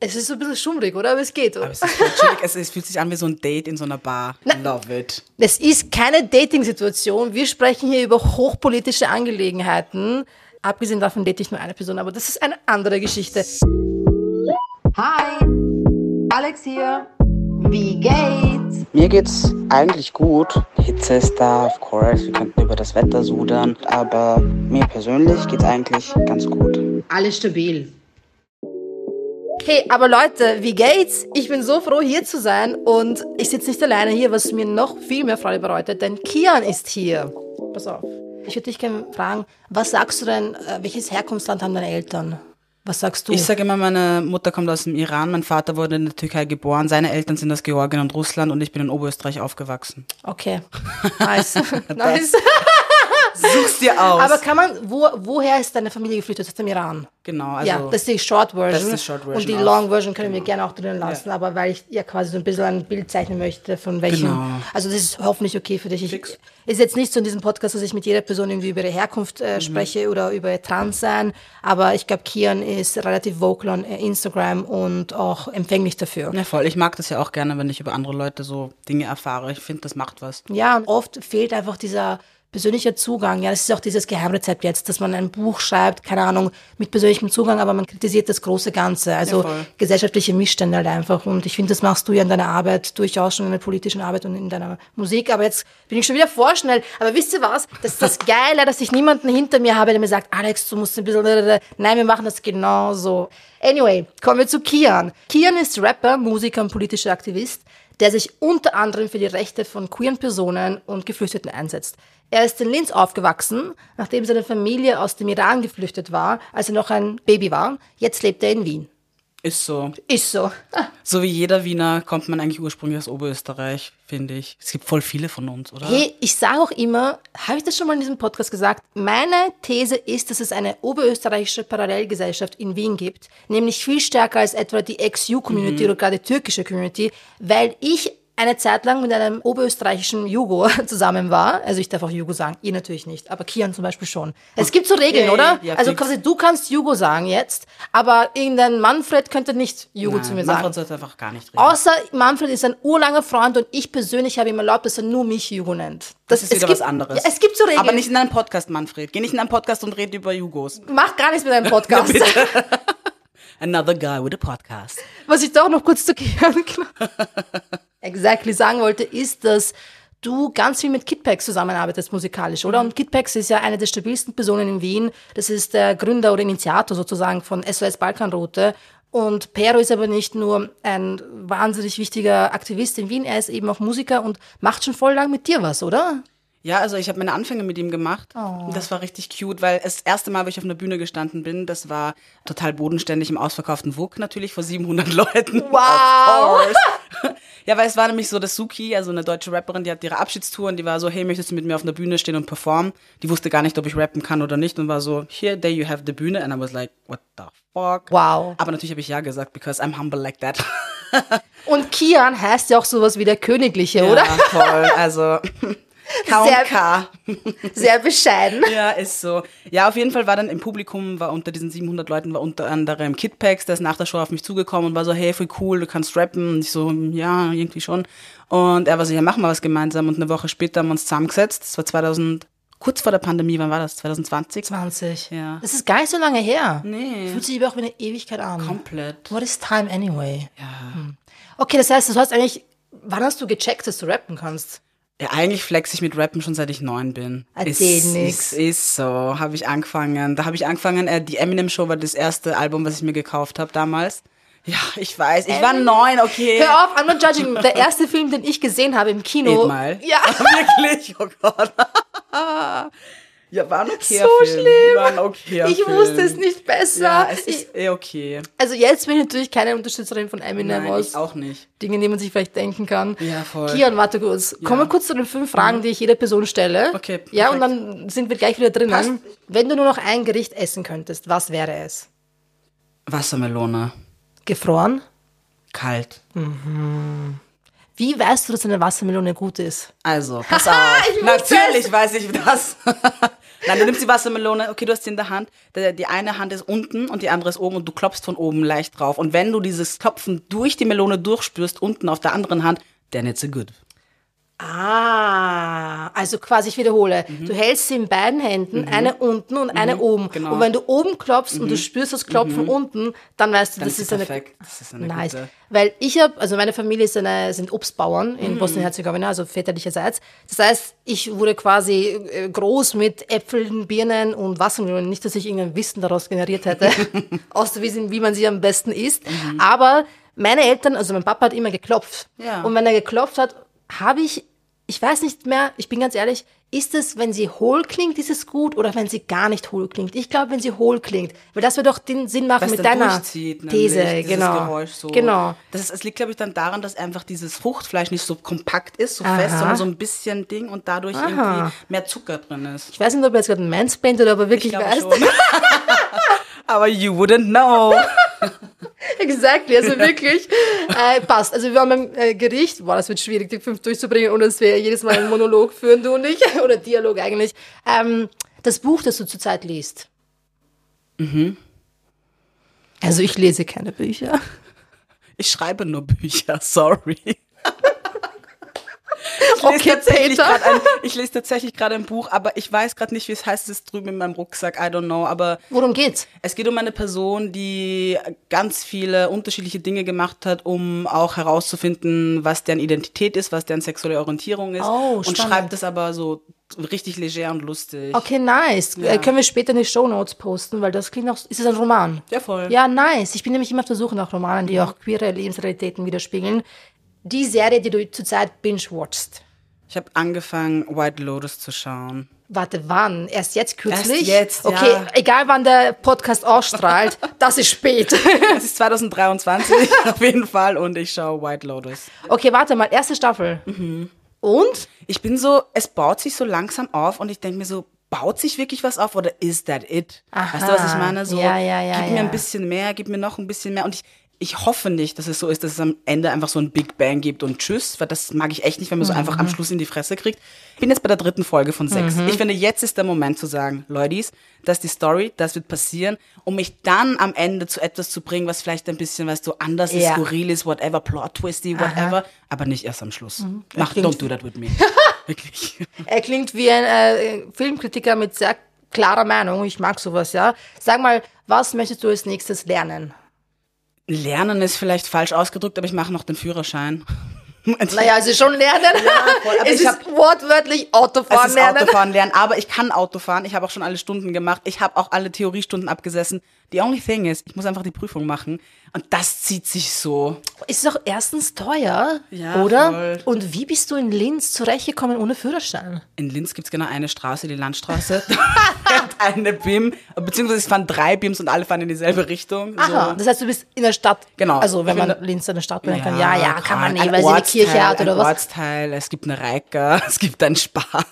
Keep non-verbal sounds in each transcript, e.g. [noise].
Es ist so ein bisschen schummrig, oder? Aber es geht. Aber es, es, es fühlt sich an wie so ein Date in so einer Bar. Love it. Es ist keine Dating-Situation. Wir sprechen hier über hochpolitische Angelegenheiten. Abgesehen davon date ich nur eine Person, aber das ist eine andere Geschichte. Hi, Alex hier. Wie geht's? Mir geht's eigentlich gut. Hitze ist da, of course. Wir könnten über das Wetter sudern. Aber mir persönlich geht's eigentlich ganz gut. Alles stabil. Hey, aber Leute, wie geht's? Ich bin so froh, hier zu sein und ich sitze nicht alleine hier, was mir noch viel mehr Freude bereitet, denn Kian ist hier. Pass auf. Ich würde dich gerne fragen, was sagst du denn, äh, welches Herkunftsland haben deine Eltern? Was sagst du? Ich sage immer, meine Mutter kommt aus dem Iran, mein Vater wurde in der Türkei geboren, seine Eltern sind aus Georgien und Russland und ich bin in Oberösterreich aufgewachsen. okay. Nice. [laughs] nice. Such's dir aus. Aber kann man, wo, woher ist deine Familie geflüchtet? Aus dem Iran? genau, also ja, das ist die Short Version. das ist die Short Version Und die auch. Long Version können wir gerne auch drin lassen, aber weil ich ja quasi so ein bisschen ein Bild zeichnen möchte, von welchem. Genau. Also das ist hoffentlich okay für dich. Ich, Fix. ist jetzt nicht so in diesem Podcast, dass ich mit jeder Person irgendwie über ihre Herkunft Mhm. äh, spreche oder über ihr Transsein, aber ich glaube, Kian ist relativ vocal on äh, Instagram und auch empfänglich dafür. ja, voll. Ich mag das ja auch gerne, wenn ich über andere Leute so Dinge erfahre. Ich finde, das macht was. Ja, und oft fehlt einfach dieser persönliche Zugang. Ja, das ist auch dieses Geheimrezept jetzt, dass man ein Buch schreibt, keine Ahnung, mit persönlichem Zugang, aber man kritisiert das große Ganze. Also Ja, gesellschaftliche Missstände halt einfach. Und ich finde, das machst du ja in deiner Arbeit durchaus schon in der politischen Arbeit und in deiner Musik. Aber jetzt bin ich schon wieder vorschnell. Aber wisst ihr was? Das ist das [laughs] Geile, dass ich niemanden hinter mir habe, der mir sagt, Alex, du musst ein bisschen... Nein, wir machen das genau so. Anyway, kommen wir zu Kian. Kian ist Rapper, Musiker und politischer Aktivist der sich unter anderem für die Rechte von queeren Personen und Geflüchteten einsetzt. Er ist in Linz aufgewachsen, nachdem seine Familie aus dem Iran geflüchtet war, als er noch ein Baby war. Jetzt lebt er in Wien. Ist so. Ist so. So wie jeder Wiener kommt man eigentlich ursprünglich aus Oberösterreich, finde ich. Es gibt voll viele von uns, oder? Hey, ich sage auch immer, habe ich das schon mal in diesem Podcast gesagt? Meine These ist, dass es eine oberösterreichische Parallelgesellschaft in Wien gibt, nämlich viel stärker als etwa die Ex-Ju-Community oder gerade die türkische Community, weil ich eine Zeit lang mit einem oberösterreichischen Jugo [laughs] zusammen war. Also ich darf auch Jugo sagen, ihr natürlich nicht, aber Kian zum Beispiel schon. Es gibt so Regeln, Ja, oder? ja, also quasi du kannst Jugo sagen jetzt, aber irgendein Manfred könnte nicht Jugo zu mir sagen. Manfred sollte einfach gar nicht reden. Außer Manfred ist ein urlanger Freund und ich persönlich habe ihm erlaubt, dass er nur mich Jugo nennt. das ist es wieder gibt, was anderes. Es gibt so Regeln. Aber nicht in einem Podcast, Manfred. Geh nicht in einen Podcast und red über Jugos. Mach gar nichts mit deinem [laughs] Podcast. [laughs] Another guy with a podcast. Was ich doch noch kurz zu Kian exactly sagen wollte, ist, dass du ganz viel mit Kidpax zusammenarbeitest musikalisch, oder? Und Kidpax ist ja eine der stabilsten Personen in Wien. Das ist der Gründer oder Initiator sozusagen von SOS Balkanroute. Und Pero ist aber nicht nur ein wahnsinnig wichtiger Aktivist in Wien, er ist eben auch Musiker und macht schon voll lang mit dir was, oder? Ja, also ich habe meine Anfänge mit ihm gemacht. Oh. Das war richtig cute, weil das erste Mal, wo ich auf einer Bühne gestanden bin, das war total bodenständig im ausverkauften WUK natürlich vor 700 [laughs] Leuten. Wow. [laughs] Ja, weil es war nämlich so, dass Suki, also eine deutsche Rapperin, die hat ihre Abschiedstour und die war so, hey, möchtest du mit mir auf einer Bühne stehen und performen? Die wusste gar nicht, ob ich rappen kann oder nicht und war so, here, there you have the Bühne. And I was like, what the fuck? Wow. Aber natürlich habe ich ja gesagt, because I'm humble like that. [laughs] Und Kian heißt ja auch sowas wie der Königliche, oder? Ja, voll. Also, K Sehr-. [laughs] Sehr bescheiden. Ja, ist so. Ja, auf jeden Fall war dann im Publikum, war unter diesen 700 Leuten, war unter anderem Kidpax, der ist nach der Show auf mich zugekommen und war so, hey, voll cool, du kannst rappen. Und ich so, ja, irgendwie schon. Und er war so, ja, machen wir was gemeinsam. Und eine Woche später haben wir uns zusammengesetzt. Das war 2000, kurz vor der Pandemie, wann war das? 2020? 20. Ja. Das ist gar nicht so lange her. Nee. Fühlt sich aber auch wie eine Ewigkeit an. Komplett. What is time anyway? Ja. Okay, das heißt, du hast eigentlich, wann hast du gecheckt, dass du rappen kannst? Ja, eigentlich flex ich mit Rappen schon seit ich neun bin. Erzähl ist, nix. Ist, ist so, habe ich angefangen. Da habe ich angefangen, äh, die Eminem Show war das erste Album, was ich mir gekauft habe damals. Ja, ich weiß, ich war neun, okay. Hör auf, I'm not judging. Der erste Film, den ich gesehen habe im Kino. Mile. Ja. [laughs] Wirklich? Oh Gott. [laughs] ja, war ein okayer So Film. schlimm. War ein okayer Ich Film. wusste es nicht besser. Ja, es ist eh okay. also jetzt bin ich natürlich keine Unterstützerin von Eminem Nein, aus ich auch nicht. Dingen, die man sich vielleicht denken kann. Ja, voll. Kian, warte kurz. Kommen wir kurz zu den fünf Fragen, die ich jeder Person stelle. Okay, Ja, und perfekt. dann sind wir gleich wieder drinnen. Wenn du nur noch ein Gericht essen könntest, was wäre es? Wassermelone. Gefroren? Kalt. Wie weißt du, dass eine Wassermelone gut ist? Also, [laughs] pass auf. Natürlich weiß ich das. [laughs] Nein, du nimmst die Wassermelone, okay, du hast sie in der Hand. Die eine Hand ist unten und die andere ist oben und du klopfst von oben leicht drauf. Und wenn du dieses Klopfen durch die Melone durchspürst, unten auf der anderen Hand, then it's a good. Ah, also quasi, ich wiederhole, du hältst sie in beiden Händen, eine unten und eine oben. genau. Und wenn du oben klopfst und du spürst das Klopfen unten, dann weißt du, Dann das ist eine. Das ist eine nice. gute. Weil ich habe, also meine Familie ist eine, sind Obstbauern in Bosnien-Herzegowina, also väterlicherseits. Das heißt, ich wurde quasi äh, groß mit Äpfeln, Birnen und Wassermelonen. Nicht, dass ich irgendein Wissen daraus generiert hätte, [laughs] außer wie man sie am besten isst. Aber meine Eltern, also mein Papa hat immer geklopft. Ja. Und wenn er geklopft hat, habe ich, ich weiß nicht mehr, ich bin ganz ehrlich, ist es, wenn sie hohl klingt, ist es gut oder wenn sie gar nicht hohl klingt? Ich glaube, wenn sie hohl klingt, weil das wird doch den Sinn machen Was mit deiner nämlich, These, genau. Geräusch so. Genau. Das ist, es liegt, glaube ich, dann daran, dass einfach dieses Fruchtfleisch nicht so kompakt ist, so Aha. fest, sondern so ein bisschen Ding und dadurch Aha. irgendwie mehr Zucker drin ist. Ich weiß nicht, ob er jetzt gerade ein Mansplained oder ob er wirklich glaube weiß. [laughs] Aber you wouldn't know. [laughs] exactly, also wirklich. äh, passt. Also wir waren beim äh, Gericht. Boah, das wird schwierig, die fünf durchzubringen, ohne dass wir jedes Mal einen Monolog führen, du und ich. [laughs] Oder Dialog eigentlich. Ähm, das Buch, das du zurzeit liest. Mhm. Also ich lese keine Bücher. Ich schreibe nur Bücher, [laughs] sorry. Ich Okay, lese tatsächlich grad ein, ich lese tatsächlich gerade ein Buch, aber ich weiß gerade nicht, wie es heißt. Es ist drüben in meinem Rucksack. I don't know. Aber Worum geht's? es geht um eine Person, die ganz viele unterschiedliche Dinge gemacht hat, um auch herauszufinden, was deren Identität ist, was deren sexuelle Orientierung ist. Oh, und spannend. schreibt es aber so richtig leger und lustig. Okay, nice. Äh, können wir später in die Shownotes posten, weil das klingt auch. Ist es ein Roman? Ja, voll. Ja, nice. Ich bin nämlich immer auf der Suche nach Romanen, die auch queere Lebensrealitäten widerspiegeln. Die Serie, die du zurzeit binge-watchst. Ich habe angefangen, White Lotus zu schauen. Warte, wann? Erst jetzt kürzlich? jetzt, ja. Okay, egal wann der Podcast ausstrahlt, [laughs] das ist spät. [laughs] Es ist 2023 [laughs] auf jeden Fall und ich schaue White Lotus. Okay, warte mal, erste Staffel. Mhm. Und? Ich bin so, es baut sich so langsam auf und ich denke mir so, baut sich wirklich was auf oder is that it? Aha. Weißt du, was ich meine? So, Ja, ja, ja, gib mir ein bisschen mehr, gib mir noch ein bisschen mehr und ich, ich hoffe nicht, dass es so ist, dass es am Ende einfach so ein Big Bang gibt und tschüss, weil das mag ich echt nicht, wenn man so einfach Mhm. am Schluss in die Fresse kriegt. Ich bin jetzt bei der dritten Folge von sechs. Ich finde, jetzt ist der Moment zu sagen, Leutis, das ist die Story, das wird passieren, um mich dann am Ende zu etwas zu bringen, was vielleicht ein bisschen, weißt du, anders ist, Ja. skurril ist, whatever, plot twisty, whatever, aber nicht erst am Schluss. Mach, klingt- don't do that with me. [laughs] Wirklich. Er klingt wie ein äh, Filmkritiker mit sehr klarer Meinung. Ich mag sowas, ja. Sag mal, was möchtest du als nächstes lernen? Lernen ist vielleicht falsch ausgedrückt, aber ich mache noch den Führerschein. [laughs] Naja, also schon lernen. aber es ich ist hab- wortwörtlich Autofahren Es ist lernen. Autofahren lernen, aber ich kann Autofahren. Ich habe auch schon alle Stunden gemacht. Ich habe auch alle Theoriestunden abgesessen. The only thing is, ich muss einfach die Prüfung machen. Und das zieht sich so. Ist doch erstens teuer, Ja, oder? voll. Und wie bist du in Linz zurechtgekommen ohne Führerschein? In Linz gibt's genau eine Straße, die Landstraße. [laughs] Eine BIM, beziehungsweise es fahren drei BIMs und alle fahren in dieselbe Richtung. Aha, So. das heißt, du bist in der Stadt. Genau. Also, wenn man bin- Linz eine Stadt nennen kann. Ja, ja, kann man nicht, ein weil sie eine Kirche hat oder was. Ortsteil, es gibt eine Reika, [laughs] es gibt ein Spar.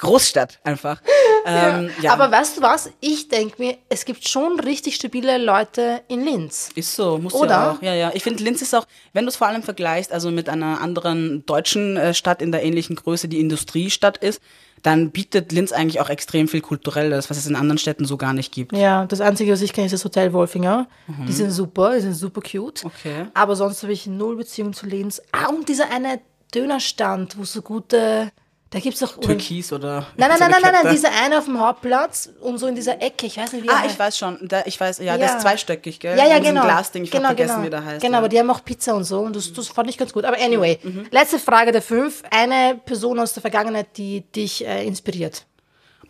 Großstadt einfach. [laughs] Ähm, ja. Aber weißt du was? Ich denke mir, es gibt schon richtig stabile Leute in Linz. Ist so, muss Oder? ja auch. Ja, ja. Ich finde, Linz ist auch, wenn du es vor allem vergleichst, also mit einer anderen deutschen äh, Stadt in der ähnlichen Größe, die Industriestadt ist, dann bietet Linz eigentlich auch extrem viel Kulturelles, was es in anderen Städten so gar nicht gibt. Ja, das Einzige, was ich kenne, ist das Hotel Wolfinger. Die sind super, die sind super cute. Mhm. Okay. Aber sonst habe ich null Beziehung zu Linz. Ah, und dieser eine Dönerstand, wo so gute, da gibt's doch... Türkis oder. Nein, nein, nein, nein, nein, Kette. dieser eine auf dem Hauptplatz und so in dieser Ecke, ich weiß nicht, wie er Ah, ich weiß schon. Da, ich weiß, ja, der ist zweistöckig, gell? Ja, ja, genau. Glasding, ich genau, hab vergessen, genau. wie der heißt. Genau, aber die haben auch Pizza und so und das, das fand ich ganz gut. Aber anyway, Mhm. letzte Frage der fünf. Eine Person aus der Vergangenheit, die dich äh, inspiriert.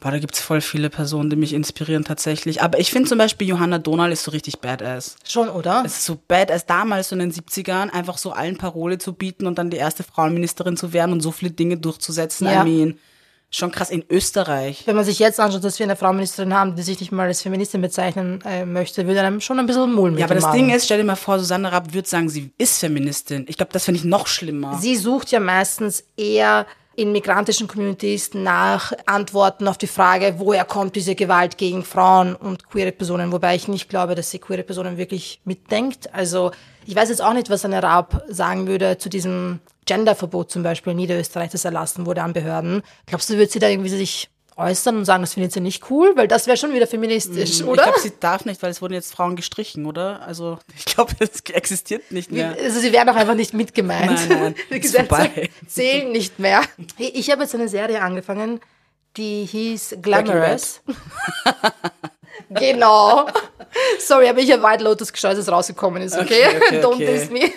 Boah, da gibt's voll viele Personen, die mich inspirieren tatsächlich. Aber ich finde zum Beispiel Johanna Donal ist so richtig badass. Schon, oder? Es ist so badass damals so in den 70ern, einfach so allen Parole zu bieten und dann die erste Frauenministerin zu werden und so viele Dinge durchzusetzen. Ja. I mean, schon krass in Österreich. Wenn man sich jetzt anschaut, dass wir eine Frauenministerin haben, die sich nicht mal als Feministin bezeichnen äh, möchte, würde einem schon ein bisschen mulmig Ja, aber das Ding ist, stell dir mal vor, Susanne Rapp würde sagen, sie ist Feministin. Ich glaube, das finde ich noch schlimmer. Sie sucht ja meistens eher in migrantischen Communities nach Antworten auf die Frage, woher kommt diese Gewalt gegen Frauen und queere Personen, wobei ich nicht glaube, dass sie queere Personen wirklich mitdenkt. Also ich weiß jetzt auch nicht, was eine Raab sagen würde zu diesem Genderverbot zum Beispiel in Niederösterreich, das erlassen wurde an Behörden. Glaubst du, wird sie da irgendwie sich äußern und sagen, das findet sie nicht cool? Weil das wäre schon wieder feministisch, oder? Ich glaube, sie darf nicht, weil es wurden jetzt Frauen gestrichen, oder? Also [laughs] ich glaube, das existiert nicht mehr. Also sie werden auch einfach nicht mitgemeint. Nein, nein, [laughs] Die Gesetze zählen nicht mehr. [laughs] Ich habe jetzt eine Serie angefangen, die hieß Glamorous. genau. Sorry, aber ich habe White Lotus geschaut, als es rausgekommen ist, okay? Okay, okay, Don't okay. diss me.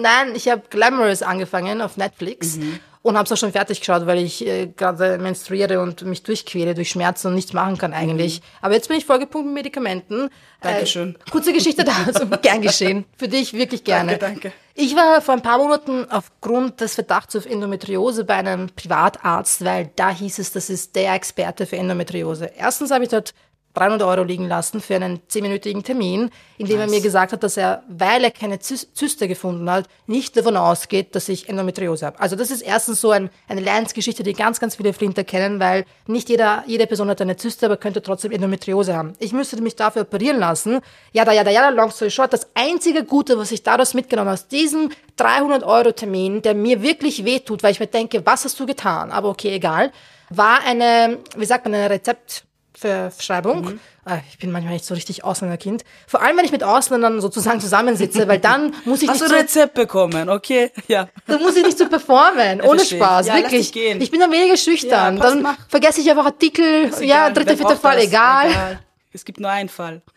Nein, ich habe Glamorous angefangen auf Netflix. Mhm. Und habe es auch schon fertig geschaut, weil ich äh, gerade menstruiere und mich durchquäle durch Schmerzen und nichts machen kann eigentlich. Aber jetzt bin ich vollgepumpt mit Medikamenten. Mhm. Dankeschön. Äh, kurze Geschichte dazu. [laughs] Gern geschehen. Für dich wirklich gerne. Danke, danke. Ich war vor ein paar Monaten aufgrund des Verdachts auf Endometriose bei einem Privatarzt, weil da hieß es, das ist der Experte für Endometriose. Erstens habe ich dort 300 Euro liegen lassen für einen zehnminütigen Termin, in dem er mir gesagt hat, dass er, weil er keine Zys- Zyste gefunden hat, nicht davon ausgeht, dass ich Endometriose habe. Also das ist erstens so ein, eine Leidensgeschichte, die ganz, ganz viele Flinter kennen, weil nicht jeder, jede Person hat eine Zyste, aber könnte trotzdem Endometriose haben. Ich müsste mich dafür operieren lassen. Ja, da, ja, da, ja, long story short. Das einzige Gute, was ich daraus mitgenommen habe, aus diesem 300 Euro Termin, der mir wirklich wehtut, weil ich mir denke, was hast du getan? Aber okay, egal, war eine, wie sagt man, eine Rezept, Verschreibung. Ah, Ich bin manchmal nicht so richtig Ausländerkind. Vor allem, wenn ich mit Ausländern sozusagen zusammensitze, weil dann muss ich Hast du nicht ein so, Rezept bekommen? Okay, [laughs] ja. dann muss ich nicht so performen. [laughs] Ohne verstehe. Spaß, Ja, wirklich. Ich bin dann weniger schüchtern. Ja, passt, dann mach. vergesse ich einfach Artikel. Ja, egal. dritter, vierter Fall, das? egal. Es gibt nur einen Fall. [laughs]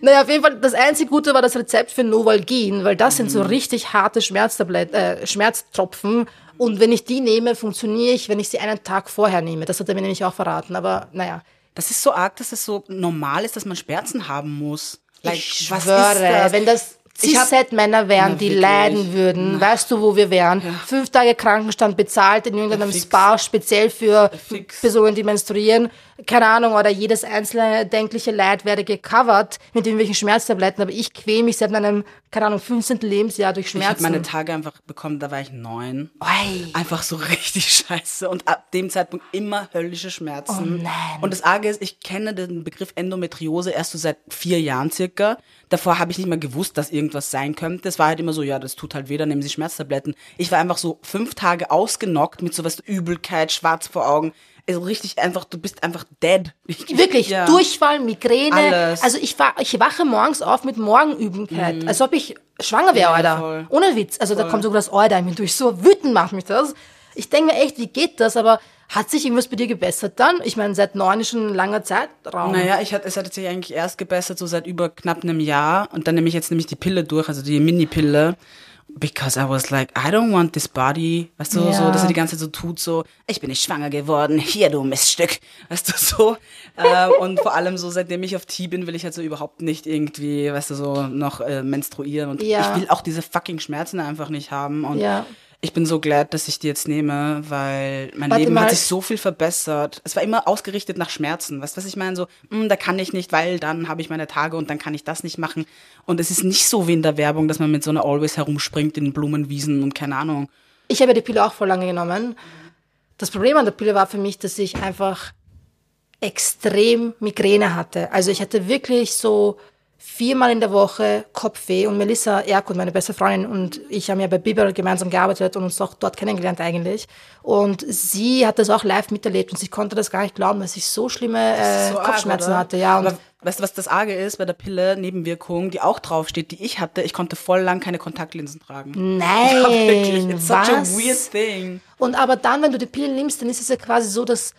Naja, auf jeden Fall, das einzige Gute war das Rezept für Novalgin, weil das sind so Mhm. richtig harte Schmerztablet, äh, Schmerztropfen. Und wenn ich die nehme, funktioniere ich, wenn ich sie einen Tag vorher nehme. Das hat er mir nämlich auch verraten. Aber naja, Das ist so arg, dass es so normal ist, dass man Schmerzen haben muss. Like, ich was schwöre, das? wenn das Cis-Männer wären, Na, die leiden würden, weißt du, wo wir wären? Fünf Tage Krankenstand bezahlt in irgendeinem. Spa, speziell für. Personen, die menstruieren. Keine Ahnung, oder jedes einzelne denkliche Leid wäre gecovert mit irgendwelchen Schmerztabletten, aber ich quäle mich seit meinem, keine Ahnung, 15. Lebensjahr durch Ich habe Schmerzen. meine Tage einfach bekommen, da war ich neun. Oi. Einfach so [laughs] richtig scheiße und ab dem Zeitpunkt immer höllische Schmerzen. Oh nein. Und das Arge ist, ich kenne den Begriff Endometriose erst so seit vier Jahren circa. Davor habe ich nicht mal gewusst, dass irgendwas sein könnte. Es war halt immer so, ja, das tut halt weh, dann nehmen Sie Schmerztabletten. Ich war einfach so fünf Tage ausgenockt mit sowas Übelkeit, schwarz vor Augen. Also richtig einfach, du bist einfach dead. Ich, Wirklich, ja. Durchfall, Migräne. Alles. Mhm. Also ich, war, ich wache morgens auf mit Morgenübelkeit, als ob ich schwanger wäre, Ja, Alter. voll. Ohne Witz. Also da kommt sogar das Alter in mir durch. So wütend macht mich das. Ich denke mir echt, wie geht das? Aber hat sich irgendwas bei dir gebessert dann? Ich meine, seit neun ist schon ein langer Zeitraum. Naja, ich hatte, es hat sich eigentlich erst gebessert, so seit über knapp einem Jahr. Und dann nehme ich jetzt nämlich die Pille durch, also die Mini-Pille. Because I was like, I don't want this body. Weißt du, Ja. so, dass er die ganze Zeit so tut, so, ich bin nicht schwanger geworden, hier du Miststück. Weißt du, so. äh, und vor allem so, seitdem ich auf T bin, will ich halt so überhaupt nicht irgendwie, weißt du, so noch äh, menstruieren. Und Ja. ich will auch diese fucking Schmerzen einfach nicht haben. Und Ja. Ich bin so glad, dass ich die jetzt nehme, weil mein Warte Leben mal. hat sich so viel verbessert. Es war immer ausgerichtet nach Schmerzen. Weißt du, was ich meine? So, "Hm, da kann ich nicht, weil dann habe ich meine Tage und dann kann ich das nicht machen. Und es ist nicht so wie in der Werbung, dass man mit so einer Always herumspringt in Blumenwiesen und keine Ahnung. Ich habe die Pille auch voll lange genommen. Das Problem an der Pille war für mich, dass ich einfach extrem Migräne hatte. Also ich hatte wirklich so viermal in der Woche Kopfweh und Melissa Erkund, meine beste Freundin und ich haben ja bei Biber gemeinsam gearbeitet und uns auch dort kennengelernt eigentlich. Und sie hat das auch live miterlebt und sie konnte das gar nicht glauben, dass ich so schlimme äh, So arg, Kopfschmerzen oder? hatte. Ja, Aber weißt du, was das Arge ist bei der Pille, Nebenwirkung, die auch draufsteht, die ich hatte? Ich konnte voll lang keine Kontaktlinsen tragen. nein, [laughs] Ja, wirklich. It's such a was? weird thing. Und aber dann, wenn du die Pille nimmst, dann ist es ja quasi so, dass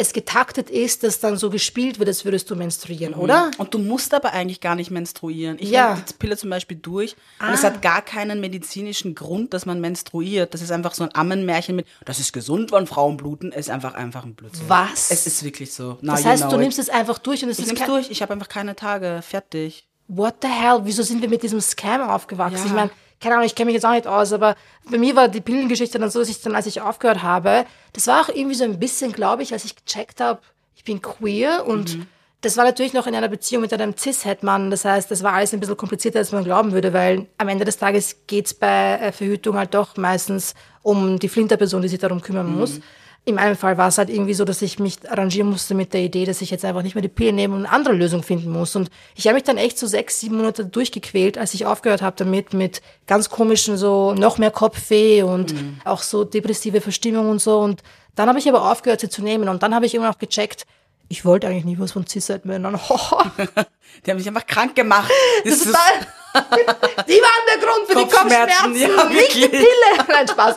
es getaktet ist, dass dann so gespielt wird, als würdest du menstruieren, oder? Und du musst aber eigentlich gar nicht menstruieren. Ich Ja. nehme die Pille zum Beispiel durch und Ah. es hat gar keinen medizinischen Grund, dass man menstruiert. Das ist einfach so ein Ammenmärchen mit, das ist gesund, wenn Frauen bluten, ist einfach einfach ein Blödsinn. Was? Es ist wirklich so. Now Das you heißt, know du it. nimmst es einfach durch und es Ich ist kein, durch, ich habe einfach keine Tage, fertig. What the hell? Wieso sind wir mit diesem Scam aufgewachsen? Ja. Ich meine, keine Ahnung, ich kenne mich jetzt auch nicht aus, aber bei mir war die Pillengeschichte dann so, dass ich dann, als ich aufgehört habe, das war auch irgendwie so ein bisschen, glaube ich, als ich gecheckt habe, ich bin queer und Mhm. Das war natürlich noch in einer Beziehung mit einem Cis-Het-Mann. Das heißt, das war alles ein bisschen komplizierter, als man glauben würde, weil am Ende des Tages geht's bei äh, Verhütung halt doch meistens um die Flinterperson, die sich darum kümmern muss. In meinem Fall war es halt irgendwie so, dass ich mich arrangieren musste mit der Idee, dass ich jetzt einfach nicht mehr die Pille nehme und eine andere Lösung finden muss. Und ich habe mich dann echt so sechs, sieben Monate durchgequält, als ich aufgehört habe damit, mit ganz komischen so noch mehr Kopfweh und auch so depressive Verstimmung und so. Und dann habe ich aber aufgehört, sie zu nehmen. Und dann habe ich immer noch gecheckt, ich wollte eigentlich nie was von Cis-Männern. [laughs] [laughs] Die haben mich einfach krank gemacht. [laughs] Das ist- war, die waren der Grund für die Kopfschmerzen, Kopfschmerzen, ja, nicht die. Pille. Nein, Spaß.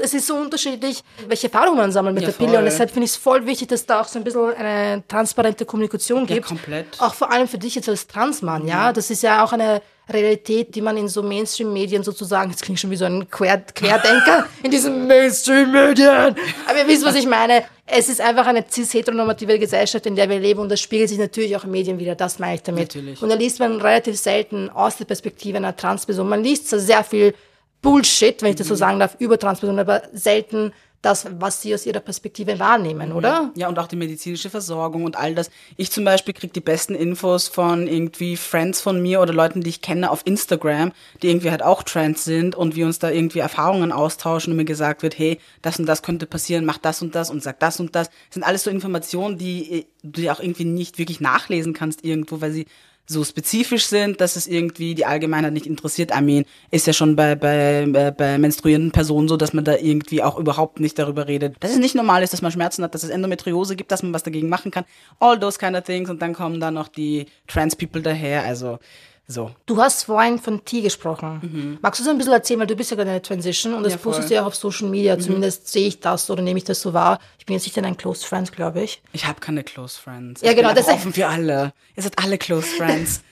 Es ist so unterschiedlich, welche Erfahrungen man sammelt mit Ja, der Pille. Und deshalb finde ich es voll wichtig, dass da auch so ein bisschen eine transparente Kommunikation gibt. komplett. Auch vor allem für dich jetzt als Transmann, ja. Das ist ja auch eine Realität, die man in so Mainstream-Medien sozusagen, jetzt klingt schon wie so ein Quer Querdenker [laughs] in diesen Mainstream-Medien. Aber ihr wisst, was ich meine. Es ist einfach eine cis-heteronormative Gesellschaft, in der wir leben und das spiegelt sich natürlich auch in Medien wieder. Das meine ich damit. Natürlich. Und da liest man relativ selten aus der Perspektive einer Transperson. Man liest zwar sehr viel Bullshit, wenn ich das Mhm. so sagen darf, über Transpersonen, aber selten das, was sie aus ihrer Perspektive wahrnehmen, oder? Ja, und auch die medizinische Versorgung und all das. Ich zum Beispiel krieg die besten Infos von irgendwie Friends von mir oder Leuten, die ich kenne auf Instagram, die irgendwie halt auch trans sind und wir uns da irgendwie Erfahrungen austauschen und mir gesagt wird, hey, das und das könnte passieren, mach das und das und sag das und das. Das sind alles so Informationen, die du auch irgendwie nicht wirklich nachlesen kannst irgendwo, weil sie so spezifisch sind, dass es irgendwie die Allgemeinheit nicht interessiert. I mean, ist ja schon bei, bei, bei, bei menstruierenden Personen so, dass man da irgendwie auch überhaupt nicht darüber redet. Dass es nicht normal ist, dass man Schmerzen hat, dass es Endometriose gibt, dass man was dagegen machen kann. All those kind of things. Und dann kommen dann noch die Trans People daher. Also, so. Du hast vorhin von T gesprochen. Magst du so ein bisschen erzählen, weil du bist ja gerade in der Transition und das Mhm. Ja. Mhm. postest du ja auch auf Social Media, zumindest sehe ich das oder nehme ich das so wahr. Ich bin jetzt nicht in deinen Close Friends, glaube ich. Ich habe keine Close Friends. Ja, ich genau, das- offen für alle. Ihr seid alle Close Friends. [laughs]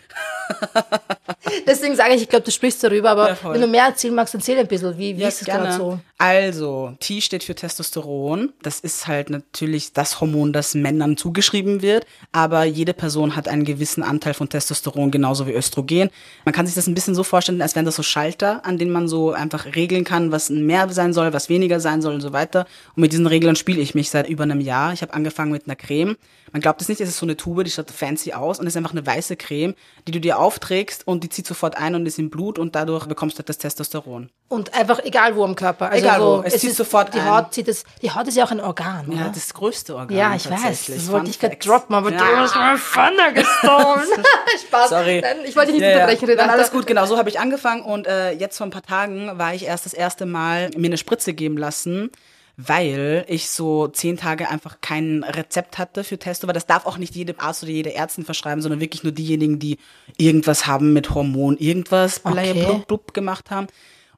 [laughs] Deswegen sage ich, ich glaube, du sprichst darüber, aber Ja, wenn du mehr erzählen magst, erzähl ein bisschen. Wie, wie Ja, ist es gerade so? Also, T steht für Testosteron. Das ist halt natürlich das Hormon, das Männern zugeschrieben wird. Aber jede Person hat einen gewissen Anteil von Testosteron, genauso wie Östrogen. Man kann sich das ein bisschen so vorstellen, als wären das so Schalter, an denen man so einfach regeln kann, was mehr sein soll, was weniger sein soll und so weiter. Und mit diesen Regeln spiele ich mich seit über einem Jahr. Ich habe angefangen mit einer Creme. Man glaubt es nicht, es ist so eine Tube, die schaut fancy aus und ist einfach eine weiße Creme, die du dir aufträgst und die zieht sofort ein und ist im Blut und dadurch bekommst du halt das Testosteron. Und einfach egal wo am Körper. Also Egal so, wo, es zieht sofort die. Haut zieht es, die Haut ist ja auch ein Organ, Ja, oder? das größte Organ. Ja, ich weiß. Das wollte ich gerade droppen, aber du Ja. hast meine Pfanne gestohlen. [laughs] Spaß. Sorry. Nein, ich wollte dich nicht Ja, ja. unterbrechen, Nein, Renata. alles gut, genau, so habe ich angefangen und äh, jetzt vor ein paar Tagen war ich erst das erste Mal mir eine Spritze geben lassen, weil ich so zehn Tage einfach kein Rezept hatte für Testo, weil das darf auch nicht jede Arzt oder jede Ärztin verschreiben, sondern wirklich nur diejenigen, die irgendwas haben mit Hormon, irgendwas Okay. blub, blub gemacht haben.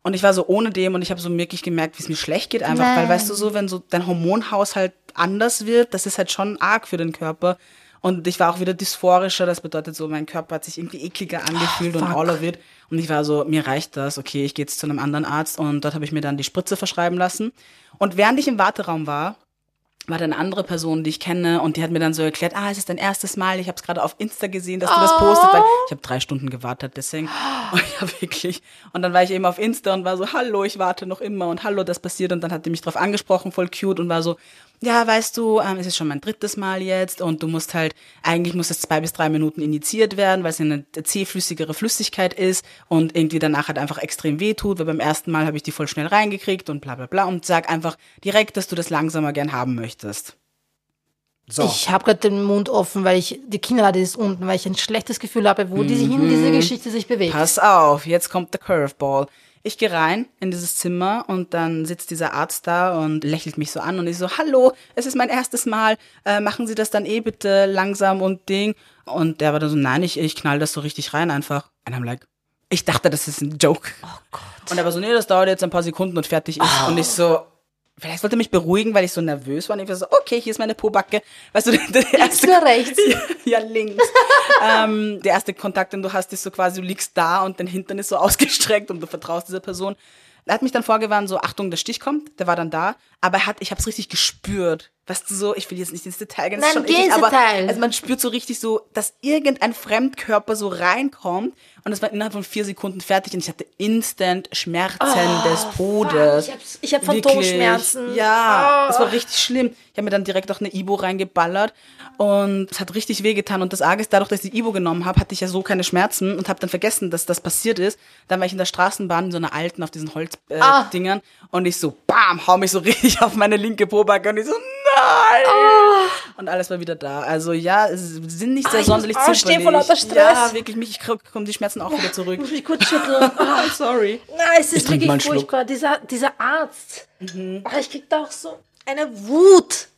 Und ich war so ohne dem und ich habe so wirklich gemerkt, wie es mir schlecht geht einfach, weil weißt du so, wenn so dein Hormonhaushalt anders wird, das ist halt schon arg für den Körper. Und ich war auch wieder dysphorischer, das bedeutet so, mein Körper hat sich irgendwie ekliger angefühlt und fuck. all wird. Und ich war so, mir reicht das, okay, ich gehe jetzt zu einem anderen Arzt und dort habe ich mir dann die Spritze verschreiben lassen. Und während ich im Warteraum war, war da eine andere Person, die ich kenne und die hat mir dann so erklärt, ah, es ist dein erstes Mal, ich habe es gerade auf Insta gesehen, dass du das postest, weil ich habe drei Stunden gewartet, deswegen, [laughs] und habe wirklich, und dann war ich eben auf Insta und war so, hallo, ich warte noch immer und hallo, das passiert. Und dann hat die mich drauf angesprochen, voll cute und war so, ja, weißt du, ähm, es ist schon mein drittes Mal jetzt und du musst halt, eigentlich muss es zwei bis drei Minuten injiziert werden, weil es eine zähflüssigere Flüssigkeit ist und irgendwie danach halt einfach extrem weh tut, weil beim ersten Mal habe ich die voll schnell reingekriegt und bla bla bla und sag einfach direkt, dass du das langsamer gern haben möchtest. So. Ich habe gerade den Mund offen, weil ich die Kinnlade ist unten, weil ich ein schlechtes Gefühl habe, wo diese hin Mhm. diese Geschichte sich bewegt. Pass auf, jetzt kommt der Curveball. Ich gehe rein in dieses Zimmer und dann sitzt dieser Arzt da und lächelt mich so an und ich so, hallo, es ist mein erstes Mal, äh, machen Sie das dann eh bitte langsam und Ding. Und der war dann so, nein, ich, ich knall das so richtig rein einfach. And I'm like, ich dachte, das ist ein Joke. Oh Gott. Und er war so, nee, das dauert jetzt ein paar Sekunden und fertig ist. Und ich so, vielleicht wollte er mich beruhigen, weil ich so nervös war. Und ich war so, okay, hier ist meine Pobacke. Weißt du, [laughs] der erste Links oder rechts? [laughs] ja, links. [laughs] ähm, der erste Kontakt, den du hast, ist so quasi, du liegst da und dein Hintern ist so ausgestreckt und du vertraust dieser Person. Er hat mich dann vorgewarnt, so, Achtung, der Stich kommt, der war dann da, aber er hat, ich habe es richtig gespürt, weißt du so, ich will jetzt nicht ins Detail gehen, Nein, schon eklig, aber Detail. also man spürt so richtig so, dass irgendein Fremdkörper so reinkommt und es war innerhalb von vier Sekunden fertig und ich hatte instant Schmerzen des Todes. ich hab- ich hab Phantomschmerzen. Ja, Ah. das war richtig schlimm. Ich habe mir dann direkt auch eine Ibo reingeballert und es hat richtig wehgetan und das Arge ist, dadurch, dass ich die Ibo genommen habe, hatte ich ja so keine Schmerzen und habe dann vergessen, dass das passiert ist. Dann war ich in der Straßenbahn in so einer alten auf diesen Holzdingern äh. Dingern und ich so, bam, hau mich so [laughs] richtig auf meine linke Pobacke und ich so, nein! Und alles war wieder da. Also ja, sind nicht sehr ich muss sonderlich aufstehen zimperlich. vor lauter Stress. Ja, wirklich, mich kommen die Schmerzen auch wieder zurück. Ich muss mich kurz schütteln. [laughs] Ah, Sorry. Nein, es ist wirklich Schluck. furchtbar. Dieser, dieser Arzt. Mhm. Ah, ich krieg da auch so eine Wut.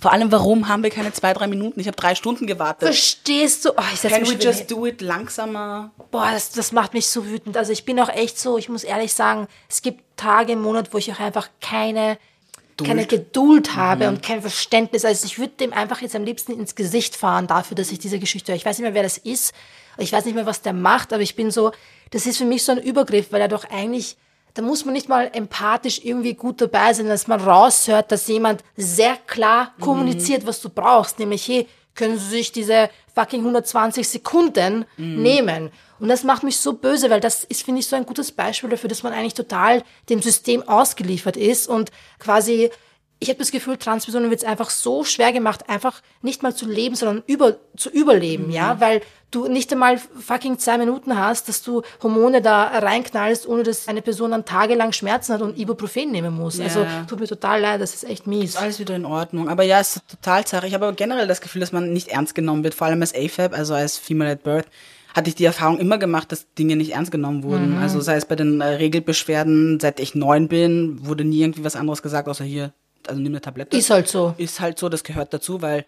Vor allem, warum haben wir keine zwei, drei Minuten? Ich habe drei Stunden gewartet. Verstehst du? Oh, ich Can mich we just hin. do it langsamer? Boah, das, das macht mich so wütend. Also ich bin auch echt so, ich muss ehrlich sagen, es gibt Tage im Monat, wo ich auch einfach keine, keine Geduld habe Mhm. und kein Verständnis. Also ich würde dem einfach jetzt am liebsten ins Gesicht fahren dafür, dass ich diese Geschichte höre. Ich weiß nicht mehr, wer das ist. Ich weiß nicht mehr, was der macht, aber ich bin so, das ist für mich so ein Übergriff, weil er doch eigentlich, da muss man nicht mal empathisch irgendwie gut dabei sein, dass man raushört, dass jemand sehr klar Mhm. kommuniziert, was du brauchst. Nämlich, hey, können Sie sich diese fucking 120 Sekunden Mhm. nehmen? Und das macht mich so böse, weil das ist, finde ich, so ein gutes Beispiel dafür, dass man eigentlich total dem System ausgeliefert ist und quasi, ich habe das Gefühl, Transpersonen wird es einfach so schwer gemacht, einfach nicht mal zu leben, sondern über, zu überleben, ja, weil du nicht einmal fucking zwei Minuten hast, dass du Hormone da reinknallst, ohne dass eine Person dann tagelang Schmerzen hat und Ibuprofen nehmen muss. Also tut mir total leid, das ist echt mies. Alles wieder in Ordnung. Aber ja, es ist total zerrig. Ich habe aber generell das Gefühl, dass man nicht ernst genommen wird, vor allem als AFAB, also als Female at Birth hatte ich die Erfahrung immer gemacht, dass Dinge nicht ernst genommen wurden. Also sei es bei den äh, Regelbeschwerden, seit ich neun bin, wurde nie irgendwie was anderes gesagt, außer hier, also nimm eine Tablette. Ist halt so. Ist halt so, das gehört dazu, weil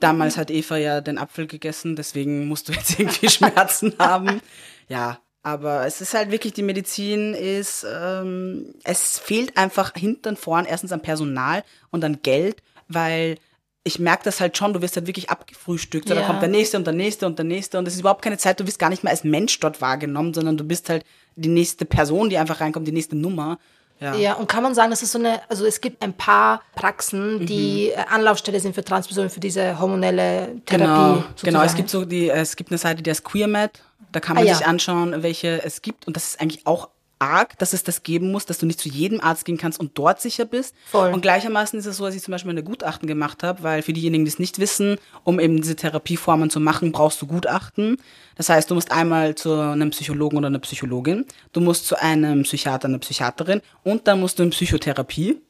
damals hat Eva ja den Apfel gegessen, deswegen musst du jetzt irgendwie [laughs] Schmerzen haben. Ja, aber es ist halt wirklich, die Medizin ist, ähm, es fehlt einfach hinten vorn erstens an Personal und an Geld, weil ich merke das halt schon, du wirst halt wirklich abgefrühstückt. So, Ja. Da kommt der nächste und der nächste und der nächste und es ist überhaupt keine Zeit, du wirst gar nicht mehr als Mensch dort wahrgenommen, sondern du bist halt die nächste Person, die einfach reinkommt, die nächste Nummer. Ja. Ja, und kann man sagen, dass es so eine, also es gibt ein paar Praxen, die Mhm. äh, Anlaufstelle sind für Transpersonen, für diese hormonelle Therapie. Genau, genau. Es gibt so die, es gibt eine Seite, die heißt QueerMed. Da kann man Ah, ja. sich anschauen, welche es gibt. Und das ist eigentlich auch arg, dass es das geben muss, dass du nicht zu jedem Arzt gehen kannst und dort sicher bist. Voll. Und gleichermaßen ist es so, dass ich zum Beispiel eine Gutachten gemacht habe, weil für diejenigen, die es nicht wissen, um eben diese Therapieformen zu machen, brauchst du Gutachten. Das heißt, du musst einmal zu einem Psychologen oder einer Psychologin, du musst zu einem Psychiater, einer Psychiaterin und dann musst du in Psychotherapie.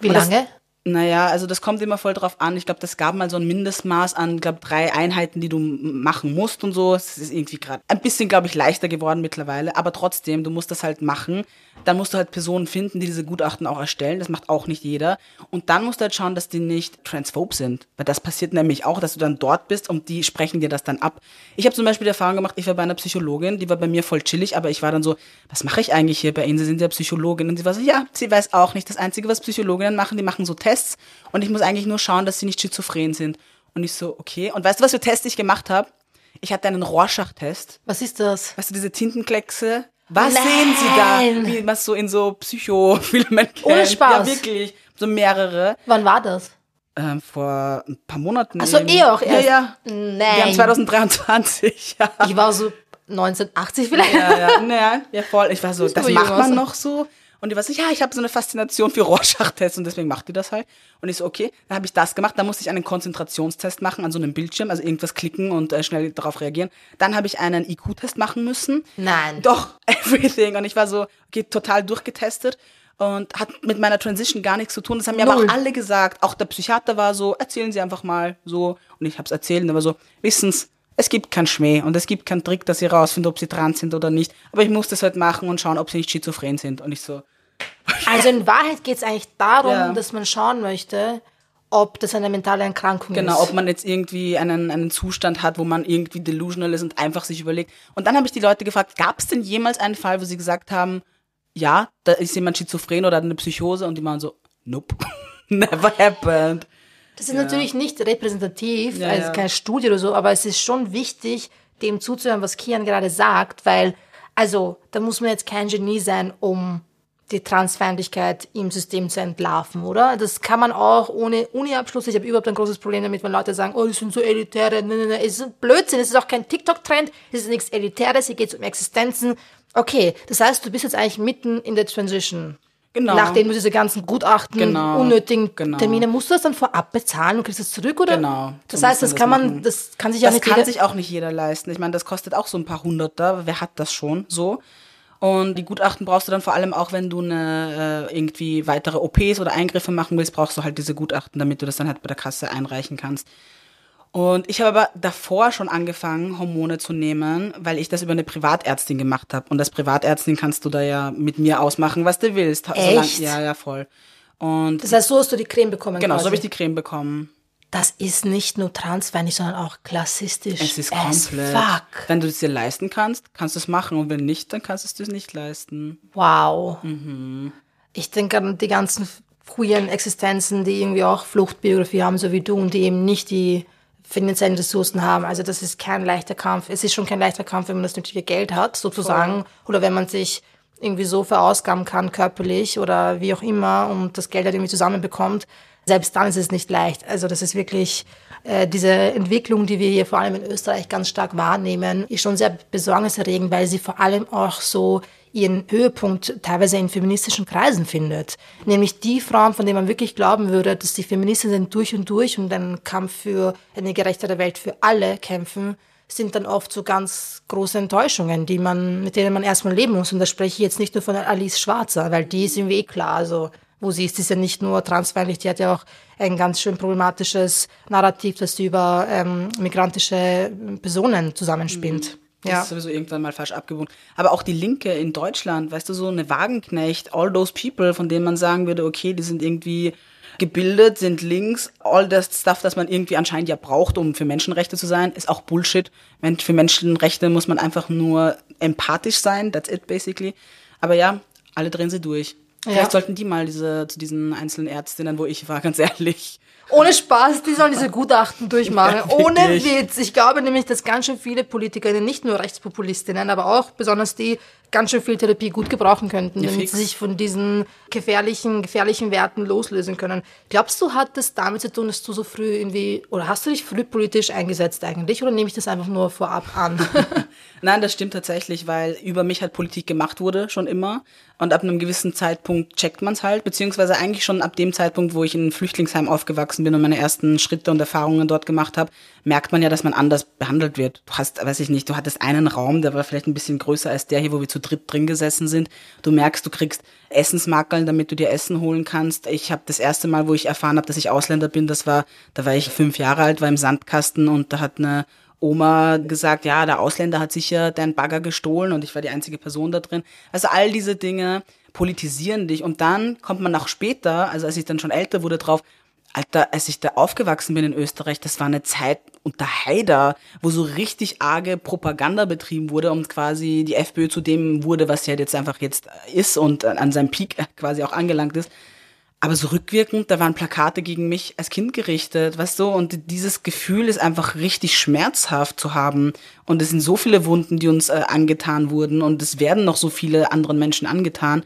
Wie Und das- lange? Naja, also das kommt immer voll drauf an. Ich glaube, das gab mal so ein Mindestmaß an, glaube drei Einheiten, die du machen musst und so. Es ist irgendwie gerade ein bisschen, glaube ich, leichter geworden mittlerweile. Aber trotzdem, du musst das halt machen. Dann musst du halt Personen finden, die diese Gutachten auch erstellen. Das macht auch nicht jeder. Und dann musst du halt schauen, dass die nicht transphob sind. Weil das passiert nämlich auch, dass du dann dort bist und die sprechen dir das dann ab. Ich habe zum Beispiel die Erfahrung gemacht, ich war bei einer Psychologin, die war bei mir voll chillig, aber ich war dann so, was mache ich eigentlich hier bei Ihnen? Sie sind ja Psychologin. Und sie war so, ja, sie weiß auch nicht. Das Einzige, was Psychologinnen machen, die machen so Tests und ich muss eigentlich nur schauen, dass sie nicht schizophren sind. Und ich so, okay. Und weißt du, was für Tests ich gemacht habe? Ich hatte einen Rorschach-Test. Was ist das? Weißt du, diese Tintenkleckse? Was Nein. sehen Sie da? Wie es so in so Psychofilmen [laughs] kennt. Ohne Spaß. Ja, wirklich. So mehrere. Wann war das? Ähm, vor ein paar Monaten. Ach so, eben. eh auch erst. Ja, ja. Nein. Wir haben 2023, [laughs] ja. Ich war so 1980 vielleicht. Ja, ja, naja, ja, voll. Ich war so, das aber macht man noch so. Und die war so, ja, ich habe so eine Faszination für Rorschach-Tests und deswegen macht die das halt. Und ich so, okay, dann habe ich das gemacht. Dann musste ich einen Konzentrationstest machen an so einem Bildschirm, also irgendwas klicken und äh, schnell darauf reagieren. Dann habe ich einen IQ-Test machen müssen. Nein. Doch, [laughs] everything. Und ich war so, okay, total durchgetestet und hat mit meiner Transition gar nichts zu tun. Das haben mir aber auch alle gesagt. Auch der Psychiater war so, erzählen Sie einfach mal so. Und ich habe es erzählt und er war so, wissen's, es gibt keinen Schmäh und es gibt keinen Trick, dass Sie rausfinden, ob Sie trans sind oder nicht. Aber ich muss das halt machen und schauen, ob Sie nicht schizophren sind. Und ich so, Also in Wahrheit geht es eigentlich darum, Ja. dass man schauen möchte, ob das eine mentale Erkrankung Genau, ist. ob man jetzt irgendwie einen, einen Zustand hat, wo man irgendwie delusional ist und einfach sich überlegt. Und dann habe ich die Leute gefragt, gab es denn jemals einen Fall, wo sie gesagt haben, ja, da ist jemand schizophren oder hat eine Psychose und die waren so, nope, [laughs] never happened. Das ist natürlich nicht repräsentativ, Ja, also ja. keine Studie oder so, aber es ist schon wichtig, dem zuzuhören, was Kian gerade sagt, weil, also, da muss man jetzt kein Genie sein, um die Transfeindlichkeit im System zu entlarven, oder? Das kann man auch ohne Uni-Abschluss. Ich habe überhaupt ein großes Problem damit, wenn Leute sagen, oh, die sind so elitäre. Nein, nein, nein. Es ist Blödsinn, es ist auch kein TikTok-Trend, es ist nichts Elitäres, hier geht es um Existenzen. Okay, das heißt, du bist jetzt eigentlich mitten in der Transition. Genau. Nachdem du diese ganzen Gutachten, Genau. unnötigen Genau. Termine, musst du das dann vorab bezahlen und kriegst das zurück, oder? Genau. Das So heißt, das kann das man, das kann sich auch Das nicht kann jeder, sich auch nicht jeder leisten. Ich meine, das kostet auch so ein paar Hunderter. Wer hat das schon so? Und die Gutachten brauchst du dann vor allem auch, wenn du eine äh, irgendwie weitere OPs oder Eingriffe machen willst, brauchst du halt diese Gutachten, damit du das dann halt bei der Kasse einreichen kannst. Und ich habe aber davor schon angefangen, Hormone zu nehmen, weil ich das über eine Privatärztin gemacht habe. Und als Privatärztin kannst du da ja mit mir ausmachen, was du willst. Echt? ja, ja, voll. Und Das heißt, so hast du die Creme bekommen. genau, quasi. so habe ich die Creme bekommen. Das ist nicht nur transfeindlich, sondern auch klassistisch. Es ist komplett. Fuck. Wenn du es dir leisten kannst, kannst du es machen. Und wenn nicht, dann kannst du es dir nicht leisten. Wow. Mhm. Ich denke an die ganzen queeren Existenzen, die irgendwie auch Fluchtbiografie haben, so wie du, und die eben nicht die finanziellen Ressourcen haben. Also das ist kein leichter Kampf. Es ist schon kein leichter Kampf, wenn man das nötige Geld hat, sozusagen. Oder wenn man sich irgendwie so verausgaben kann, körperlich oder wie auch immer, und das Geld halt irgendwie zusammenbekommt. Selbst dann ist es nicht leicht. Also das ist wirklich äh, diese Entwicklung, die wir hier vor allem in Österreich ganz stark wahrnehmen, ist schon sehr besorgniserregend, weil sie vor allem auch so ihren Höhepunkt teilweise in feministischen Kreisen findet. Nämlich die Frauen, von denen man wirklich glauben würde, dass die Feministen durch und durch und einen Kampf für eine gerechtere Welt für alle kämpfen, sind dann oft so ganz große Enttäuschungen, die man, mit denen man erstmal leben muss. Und da spreche ich jetzt nicht nur von Alice Schwarzer, weil die ist irgendwie eh klar, also wo sie ist, die ist ja nicht nur transfeindlich, die hat ja auch ein ganz schön problematisches Narrativ, das sie über ähm, migrantische Personen zusammenspinnt. Das Ja. ist sowieso irgendwann mal falsch abgewogen. Aber auch die Linke in Deutschland, weißt du, so eine Wagenknecht, all those people, von denen man sagen würde, okay, die sind irgendwie gebildet, sind links, all das Stuff, das man irgendwie anscheinend ja braucht, um für Menschenrechte zu sein, ist auch Bullshit. Für Menschenrechte muss man einfach nur empathisch sein, that's it basically. Aber ja, alle drehen sie durch. Vielleicht sollten die mal diese, zu diesen einzelnen Ärztinnen, wo ich war, ganz ehrlich. Ohne Spaß, die sollen diese Gutachten durchmachen. [laughs] Ja, Ohne. Witz. Ich glaube nämlich, dass ganz schön viele Politikerinnen, nicht nur Rechtspopulistinnen, aber auch besonders die, ganz schön viel Therapie gut gebrauchen könnten, Ja, damit fix. sie sich von diesen gefährlichen, gefährlichen Werten loslösen können. Glaubst du, hat das damit zu tun, dass du so früh irgendwie, oder hast du dich früh politisch eingesetzt eigentlich, oder nehme ich das einfach nur vorab an? [laughs] Nein, das stimmt tatsächlich, weil über mich halt Politik gemacht wurde, schon immer. Und ab einem gewissen Zeitpunkt checkt man es halt, beziehungsweise eigentlich schon ab dem Zeitpunkt, wo ich in einem Flüchtlingsheim aufgewachsen bin und meine ersten Schritte und Erfahrungen dort gemacht habe, merkt man ja, dass man anders behandelt wird. Du hast, weiß ich nicht, du hattest einen Raum, der war vielleicht ein bisschen größer als der hier, wo wir zu dritt drin gesessen sind. Du merkst, du kriegst Essensmakeln, damit du dir Essen holen kannst. Ich habe das erste Mal, wo ich erfahren habe, dass ich Ausländer bin, das war, da war ich fünf Jahre alt, war im Sandkasten und da hat eine Oma gesagt, ja, der Ausländer hat sicher deinen Bagger gestohlen und ich war die einzige Person da drin. Also all diese Dinge politisieren dich und dann kommt man auch später, also als ich dann schon älter wurde, drauf, Alter, als ich da aufgewachsen bin in Österreich, das war eine Zeit unter Haider, wo so richtig arge Propaganda betrieben wurde und quasi die FPÖ zu dem wurde, was sie halt jetzt einfach jetzt ist und an seinem Peak quasi auch angelangt ist. Aber so rückwirkend, da waren Plakate gegen mich als Kind gerichtet, weißt du, und dieses Gefühl ist einfach richtig schmerzhaft zu haben. Und es sind so viele Wunden, die uns äh, angetan wurden und es werden noch so viele anderen Menschen angetan.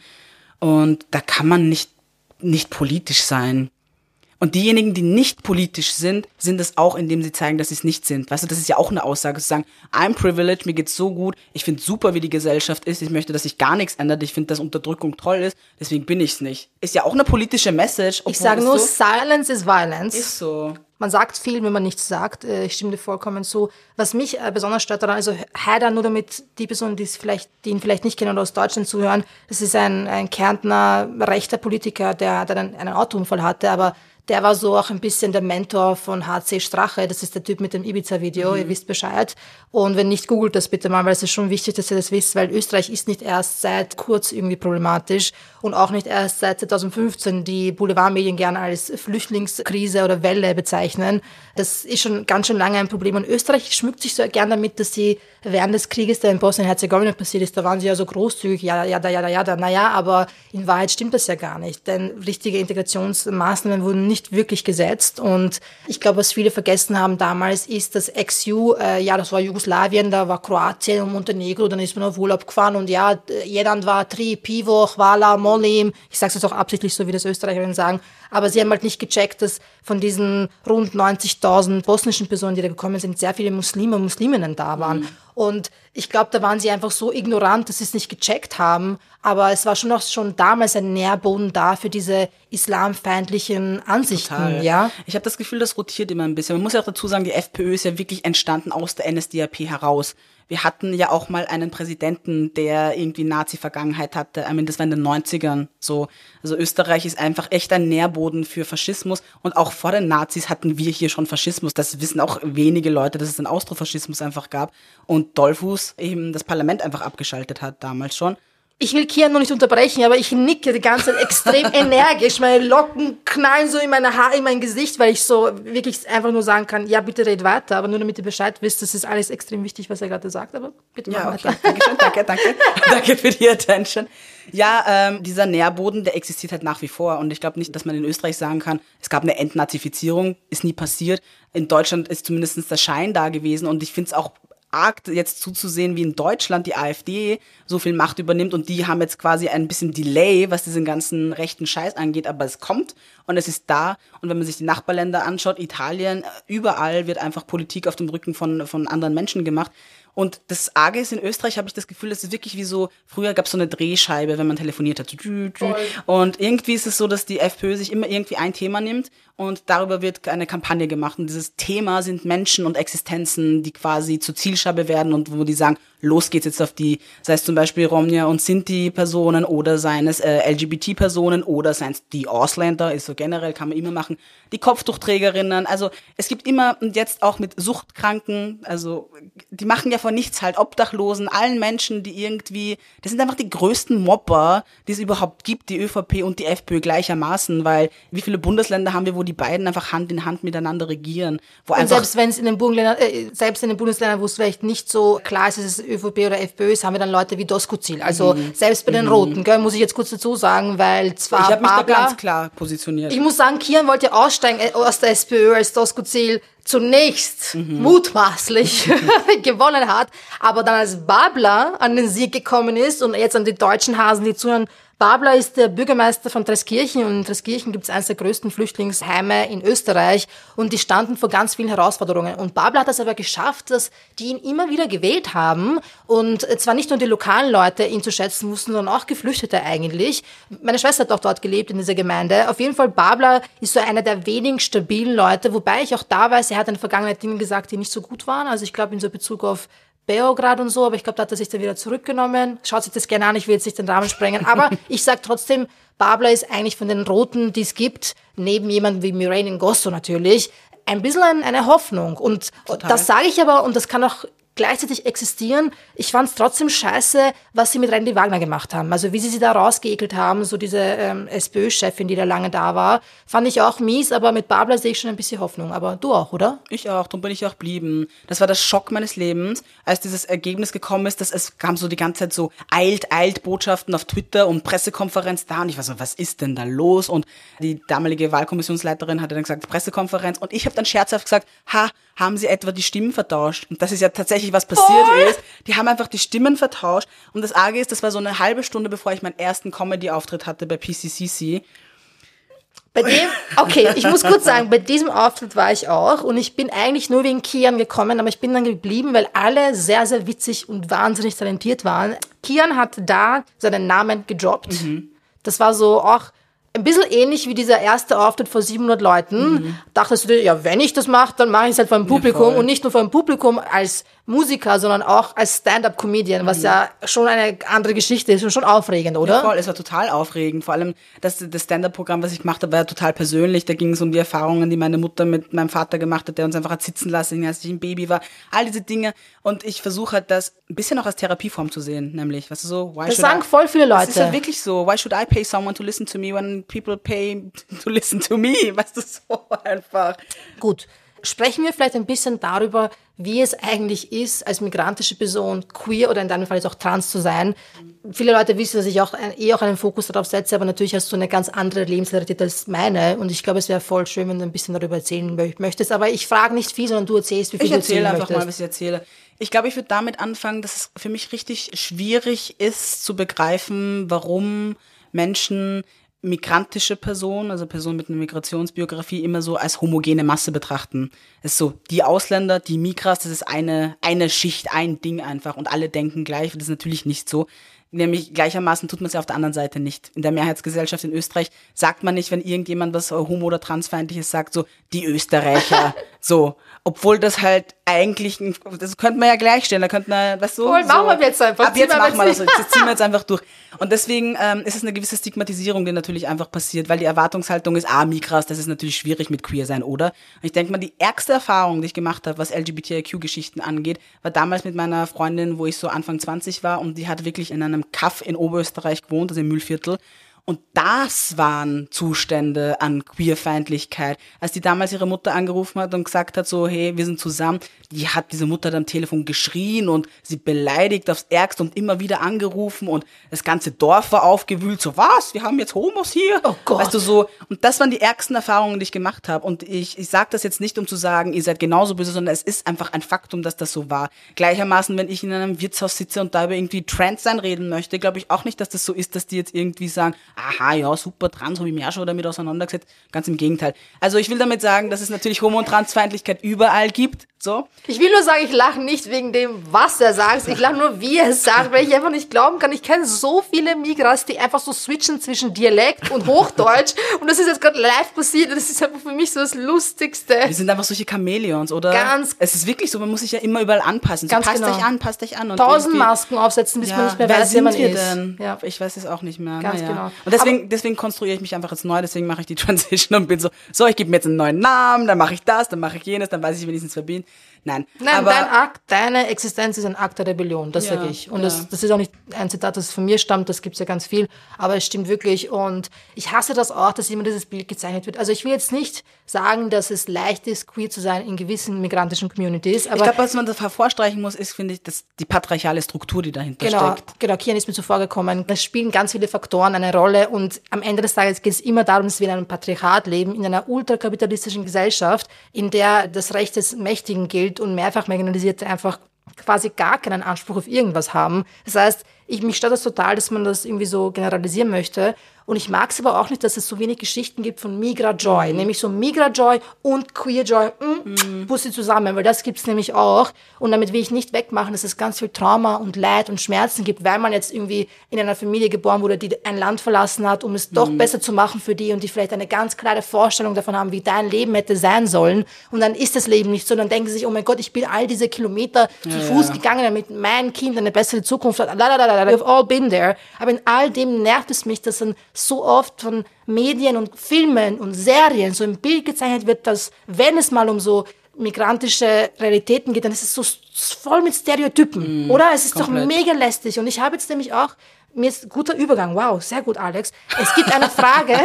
Und da kann man nicht, nicht politisch sein. Und diejenigen, die nicht politisch sind, sind es auch, indem sie zeigen, dass sie es nicht sind. Weißt du, das ist ja auch eine Aussage zu sagen, I'm privileged, mir geht's so gut, ich finde super, wie die Gesellschaft ist, ich möchte, dass sich gar nichts ändert, ich finde, dass Unterdrückung toll ist, deswegen bin ich's nicht. Ist ja auch eine politische Message. Ich sage nur, so Silence is Violence. ist so. Man sagt viel, wenn man nichts sagt. Äh, Ich stimme dir vollkommen zu. Was mich äh, besonders stört daran, also Haider, nur damit die Personen, die es vielleicht, die ihn vielleicht nicht kennen oder aus Deutschland zuhören, das ist ein, ein Kärntner rechter Politiker, der, der dann einen Autounfall hatte, aber der war so auch ein bisschen der Mentor von HC Strache. Das ist der Typ mit dem Ibiza-Video. Ihr wisst Bescheid. Und wenn nicht, googelt das bitte mal, weil es ist schon wichtig, dass ihr das wisst, weil Österreich ist nicht erst seit kurz irgendwie problematisch und auch nicht erst seit 2015 die Boulevardmedien gerne als Flüchtlingskrise oder Welle bezeichnen. Das ist schon ganz schön lange ein Problem. Und Österreich schmückt sich so gern damit, dass sie während des Krieges, der in Bosnien-Herzegowina passiert ist, da waren sie ja so großzügig, ja, ja, da, ja, da, ja, da. Naja, aber in Wahrheit stimmt das ja gar nicht. Denn richtige Integrationsmaßnahmen wurden nicht nicht wirklich gesetzt. Und ich glaube, was viele vergessen haben damals, ist, dass Ex-Ju, äh, ja, das war Jugoslawien, da war Kroatien und Montenegro, dann ist man auf Urlaub gefahren und ja, jeder war Tri, Pivo, Hvala, Molim. Ich sage es auch absichtlich so, wie das Österreicherinnen sagen. Aber sie haben halt nicht gecheckt, dass von diesen rund 90.000 bosnischen Personen, die da gekommen sind, sehr viele Muslime und Musliminnen da waren. Mhm. Und ich glaube, da waren sie einfach so ignorant, dass sie es nicht gecheckt haben. Aber es war schon auch schon damals ein Nährboden da für diese islamfeindlichen Ansichten, Total. ja. Ich habe das Gefühl, das rotiert immer ein bisschen. Man muss ja auch dazu sagen, die FPÖ ist ja wirklich entstanden aus der NSDAP heraus. Wir hatten ja auch mal einen Präsidenten, der irgendwie Nazi-Vergangenheit hatte. I mean, das war in den 90ern so. Also Österreich ist einfach echt ein Nährboden für Faschismus. Und auch vor den Nazis hatten wir hier schon Faschismus. Das wissen auch wenige Leute, dass es einen Austrofaschismus einfach gab. Und Dollfuß eben das Parlament einfach abgeschaltet hat damals schon ich will Kian noch nicht unterbrechen, aber ich nicke die ganze Zeit extrem [laughs] energisch. Meine Locken knallen so in meine Haare, in mein Gesicht, weil ich so wirklich einfach nur sagen kann, ja, bitte red weiter. Aber nur damit ihr Bescheid wisst, das ist alles extrem wichtig, was er gerade sagt. Aber bitte ja, mach okay. Dankeschön, danke, danke. [laughs] danke für die Attention. Ja, ähm, dieser Nährboden, der existiert halt nach wie vor. Und ich glaube nicht, dass man in Österreich sagen kann, es gab eine Entnazifizierung, ist nie passiert. In Deutschland ist zumindest der Schein da gewesen. Und ich finde es auch arg jetzt zuzusehen, wie in Deutschland die AfD so viel Macht übernimmt und die haben jetzt quasi ein bisschen Delay, was diesen ganzen rechten Scheiß angeht, aber es kommt und es ist da. Und wenn man sich die Nachbarländer anschaut, Italien, überall wird einfach Politik auf dem Rücken von, von anderen Menschen gemacht und das Arge ist, in Österreich habe ich das Gefühl, das ist wirklich wie so, früher gab es so eine Drehscheibe, wenn man telefoniert hat. Und irgendwie ist es so, dass die FPÖ sich immer irgendwie ein Thema nimmt und darüber wird eine Kampagne gemacht. Und dieses Thema sind Menschen und Existenzen, die quasi zur Zielscheibe werden und wo die sagen, los geht's jetzt auf die, sei es zum Beispiel Romnia und Sinti-Personen oder seien es äh, LGBT-Personen oder seien es die Ausländer, ist so generell, kann man immer machen, die Kopftuchträgerinnen, also es gibt immer, und jetzt auch mit Suchtkranken, also die machen ja von nichts halt, Obdachlosen, allen Menschen, die irgendwie, das sind einfach die größten Mobber, die es überhaupt gibt, die ÖVP und die FPÖ gleichermaßen, weil wie viele Bundesländer haben wir, wo die beiden einfach Hand in Hand miteinander regieren, wo und selbst wenn es in den Bundesländern, äh, selbst in den Bundesländern, wo es vielleicht nicht so klar ist, ist es ÖVP oder FPÖ ist, haben wir dann Leute wie Doskozil. Also mhm. selbst bei den mhm. Roten, gell, muss ich jetzt kurz dazu sagen, weil zwar Ich habe mich da ganz klar positioniert. Ich muss sagen, Kian wollte aussteigen äh, aus der SPÖ als Doskozil zunächst mhm. mutmaßlich [laughs] gewonnen hat, aber dann als Babler an den Sieg gekommen ist und jetzt an die deutschen Hasen, die zuhören, Babler ist der Bürgermeister von Treskirchen und in Treskirchen gibt es eines der größten Flüchtlingsheime in Österreich und die standen vor ganz vielen Herausforderungen. Und Babler hat es aber geschafft, dass die ihn immer wieder gewählt haben und zwar nicht nur die lokalen Leute ihn zu schätzen wussten, sondern auch Geflüchtete eigentlich. Meine Schwester hat auch dort gelebt in dieser Gemeinde. Auf jeden Fall, Babler ist so einer der wenigen stabilen Leute, wobei ich auch da weiß, er hat in der Vergangenheit Dinge gesagt, die nicht so gut waren. Also ich glaube in so Bezug auf Beograd und so, aber ich glaube, da hat er sich dann wieder zurückgenommen. Schaut sich das gerne an, ich will jetzt nicht den Rahmen sprengen. Aber [laughs] ich sag trotzdem, Babler ist eigentlich von den Roten, die es gibt, neben jemandem wie Mirain Gosso natürlich, ein bisschen eine Hoffnung. Und Total. das sage ich aber, und das kann auch gleichzeitig existieren. Ich fand es trotzdem scheiße, was sie mit Randy Wagner gemacht haben. Also wie sie sie da rausgeekelt haben, so diese ähm, SPÖ-Chefin, die da lange da war, fand ich auch mies, aber mit Babler sehe ich schon ein bisschen Hoffnung. Aber du auch, oder? Ich auch, darum bin ich auch blieben. Das war der Schock meines Lebens, als dieses Ergebnis gekommen ist, dass es kam so die ganze Zeit so eilt, eilt Botschaften auf Twitter und Pressekonferenz da und ich war so, was ist denn da los? Und die damalige Wahlkommissionsleiterin hatte dann gesagt, Pressekonferenz und ich habe dann scherzhaft gesagt, ha, haben sie etwa die Stimmen vertauscht? Und das ist ja tatsächlich, was passiert Voll. ist. Die haben einfach die Stimmen vertauscht. Und das Arge ist, das war so eine halbe Stunde, bevor ich meinen ersten Comedy-Auftritt hatte bei PCCC. Bei dem, okay, ich muss kurz sagen, bei diesem Auftritt war ich auch und ich bin eigentlich nur wegen Kian gekommen, aber ich bin dann geblieben, weil alle sehr, sehr witzig und wahnsinnig talentiert waren. Kian hat da seinen Namen gedroppt. Mhm. Das war so auch ein bisschen ähnlich wie dieser erste Auftritt vor 700 Leuten. Mhm. Dachtest du dir, ja, wenn ich das mache, dann mache ich es halt vor dem Publikum ja, und nicht nur vor dem Publikum als Musiker, sondern auch als Stand-up-Comedian, was mhm. ja schon eine andere Geschichte ist und schon aufregend, oder? Ja, voll, es war total aufregend. Vor allem das, das Stand-up-Programm, was ich gemacht habe, war ja total persönlich. Da ging es um die Erfahrungen, die meine Mutter mit meinem Vater gemacht hat, der uns einfach hat sitzen lassen, als ich ein Baby war. All diese Dinge. Und ich versuche halt das ein bisschen auch als Therapieform zu sehen, nämlich, weißt du so, why das sagen I, voll viele Leute. Das ist halt wirklich so. Why should I pay someone to listen to me when people pay to listen to me? [laughs] Weißt du, so einfach. Gut. Sprechen wir vielleicht ein bisschen darüber, wie es eigentlich ist, als migrantische Person queer oder in deinem Fall jetzt auch trans zu sein. Viele Leute wissen, dass ich auch eh auch einen Fokus darauf setze, aber natürlich hast du eine ganz andere Lebensrealität als meine. Und ich glaube, es wäre voll schön, wenn du ein bisschen darüber erzählen möchtest. Aber ich frage nicht viel, sondern du erzählst, wie viel ich du erzähle einfach möchtest. mal, was ich erzähle. Ich glaube, ich würde damit anfangen, dass es für mich richtig schwierig ist zu begreifen, warum Menschen migrantische Personen, also Personen mit einer Migrationsbiografie, immer so als homogene Masse betrachten. Es ist so, die Ausländer, die Migras, das ist eine, eine Schicht, ein Ding einfach und alle denken gleich. Das ist natürlich nicht so. Nämlich gleichermaßen tut man es ja auf der anderen Seite nicht. In der Mehrheitsgesellschaft in Österreich sagt man nicht, wenn irgendjemand was homo- oder transfeindliches sagt, so die Österreicher, [laughs] so. Obwohl das halt eigentlich, das könnte man ja gleichstellen, da könnte man, weißt du, Voll, so, machen wir jetzt einfach. Ab jetzt machen wir das, das ziehen wir jetzt einfach durch. Und deswegen ähm, ist es eine gewisse Stigmatisierung, die natürlich einfach passiert, weil die Erwartungshaltung ist, ah, Migras, das ist natürlich schwierig mit Queer sein, oder? Und ich denke mal, die ärgste Erfahrung, die ich gemacht habe, was LGBTIQ-Geschichten angeht, war damals mit meiner Freundin, wo ich so Anfang 20 war und die hat wirklich in einem Kaff in Oberösterreich gewohnt, also im Mühlviertel. Und das waren Zustände an Queerfeindlichkeit. Als die damals ihre Mutter angerufen hat und gesagt hat, so, hey, wir sind zusammen, die hat diese Mutter dann am Telefon geschrien und sie beleidigt aufs Ärgste und immer wieder angerufen und das ganze Dorf war aufgewühlt, so, was, wir haben jetzt Homos hier? Oh Gott. Weißt du, so, und das waren die ärgsten Erfahrungen, die ich gemacht habe. Und ich, ich sage das jetzt nicht, um zu sagen, ihr seid genauso böse, sondern es ist einfach ein Faktum, dass das so war. Gleichermaßen, wenn ich in einem Wirtshaus sitze und da über irgendwie Trans sein reden möchte, glaube ich auch nicht, dass das so ist, dass die jetzt irgendwie sagen, aha, ja, super, trans, habe ich mich auch schon damit auseinandergesetzt. Ganz im Gegenteil. Also ich will damit sagen, dass es natürlich Homo- und Transfeindlichkeit überall gibt, so. Ich will nur sagen, ich lache nicht wegen dem, was er sagt. Ich lache nur, wie er es sagt, weil ich einfach nicht glauben kann. Ich kenne so viele Migras, die einfach so switchen zwischen Dialekt und Hochdeutsch. und das ist jetzt gerade live passiert. Und das ist einfach für mich so das Lustigste. Wir sind einfach solche Chamäleons, oder? Ganz- Es ist wirklich so, man muss sich ja immer überall anpassen. So, Ganz passt genau. euch an, passt euch an. Und Tausend Masken aufsetzen, bis man nicht mehr weiß, wer sind man wir ist. denn? Ja. Ich weiß es auch nicht mehr. Ganz naja. genau. Und deswegen, deswegen konstruiere ich mich einfach jetzt neu, deswegen mache ich die [laughs] Transition und bin so, so, ich gebe mir jetzt einen neuen Namen, dann mache ich das, dann mache ich jenes, dann weiß ich wenigstens wer bin. Nein, Nein, aber dein Akt, deine Existenz ist ein Akt der Rebellion, das Ja, sage ich. Und ja. das, das ist auch nicht ein Zitat, das von mir stammt, das gibt's ja ganz viel, aber es stimmt wirklich. Und ich hasse das auch, dass immer dieses Bild gezeichnet wird. Also ich will jetzt nicht sagen, dass es leicht ist, queer zu sein in gewissen migrantischen Communities, aber ich glaube, was man da hervorstreichen muss, ist, finde ich, dass die patriarchale Struktur, die dahinter Genau, steckt. genau, Kian ist mir zuvor gekommen. Es spielen ganz viele Faktoren eine Rolle und am Ende des Tages geht es immer darum, dass wir in einem Patriarchat leben, in einer ultrakapitalistischen Gesellschaft, in der das Recht des Mächtigen gilt und mehrfach Marginalisierte einfach quasi gar keinen Anspruch auf irgendwas haben. Das heißt, ich, mich stört das total, dass man das irgendwie so generalisieren möchte. Und ich mag es aber auch nicht, dass es so wenig Geschichten gibt von Migra Joy, nämlich so Migra Joy und Queer Joy, mm, Pussy zusammen, weil das gibt's nämlich auch. Und damit will ich nicht wegmachen, dass es ganz viel Trauma und Leid und Schmerzen gibt, weil man jetzt irgendwie in einer Familie geboren wurde, die ein Land verlassen hat, um es doch besser zu machen für die und die vielleicht eine ganz klare Vorstellung davon haben, wie dein Leben hätte sein sollen. Und dann ist das Leben nicht so. Dann denken sie sich, oh mein Gott, ich bin all diese Kilometer zu Fuß gegangen, damit mein Kind eine bessere Zukunft hat. We've all been there. Aber in all dem nervt es mich, dass dann so oft von Medien und Filmen und Serien so ein Bild gezeichnet wird, dass wenn es mal um so migrantische Realitäten geht, dann ist es so voll mit Stereotypen, oder? Es ist komplett. doch mega lästig. Und ich habe jetzt nämlich auch, mir ist guter Übergang, wow, sehr gut, Alex. Es gibt eine Frage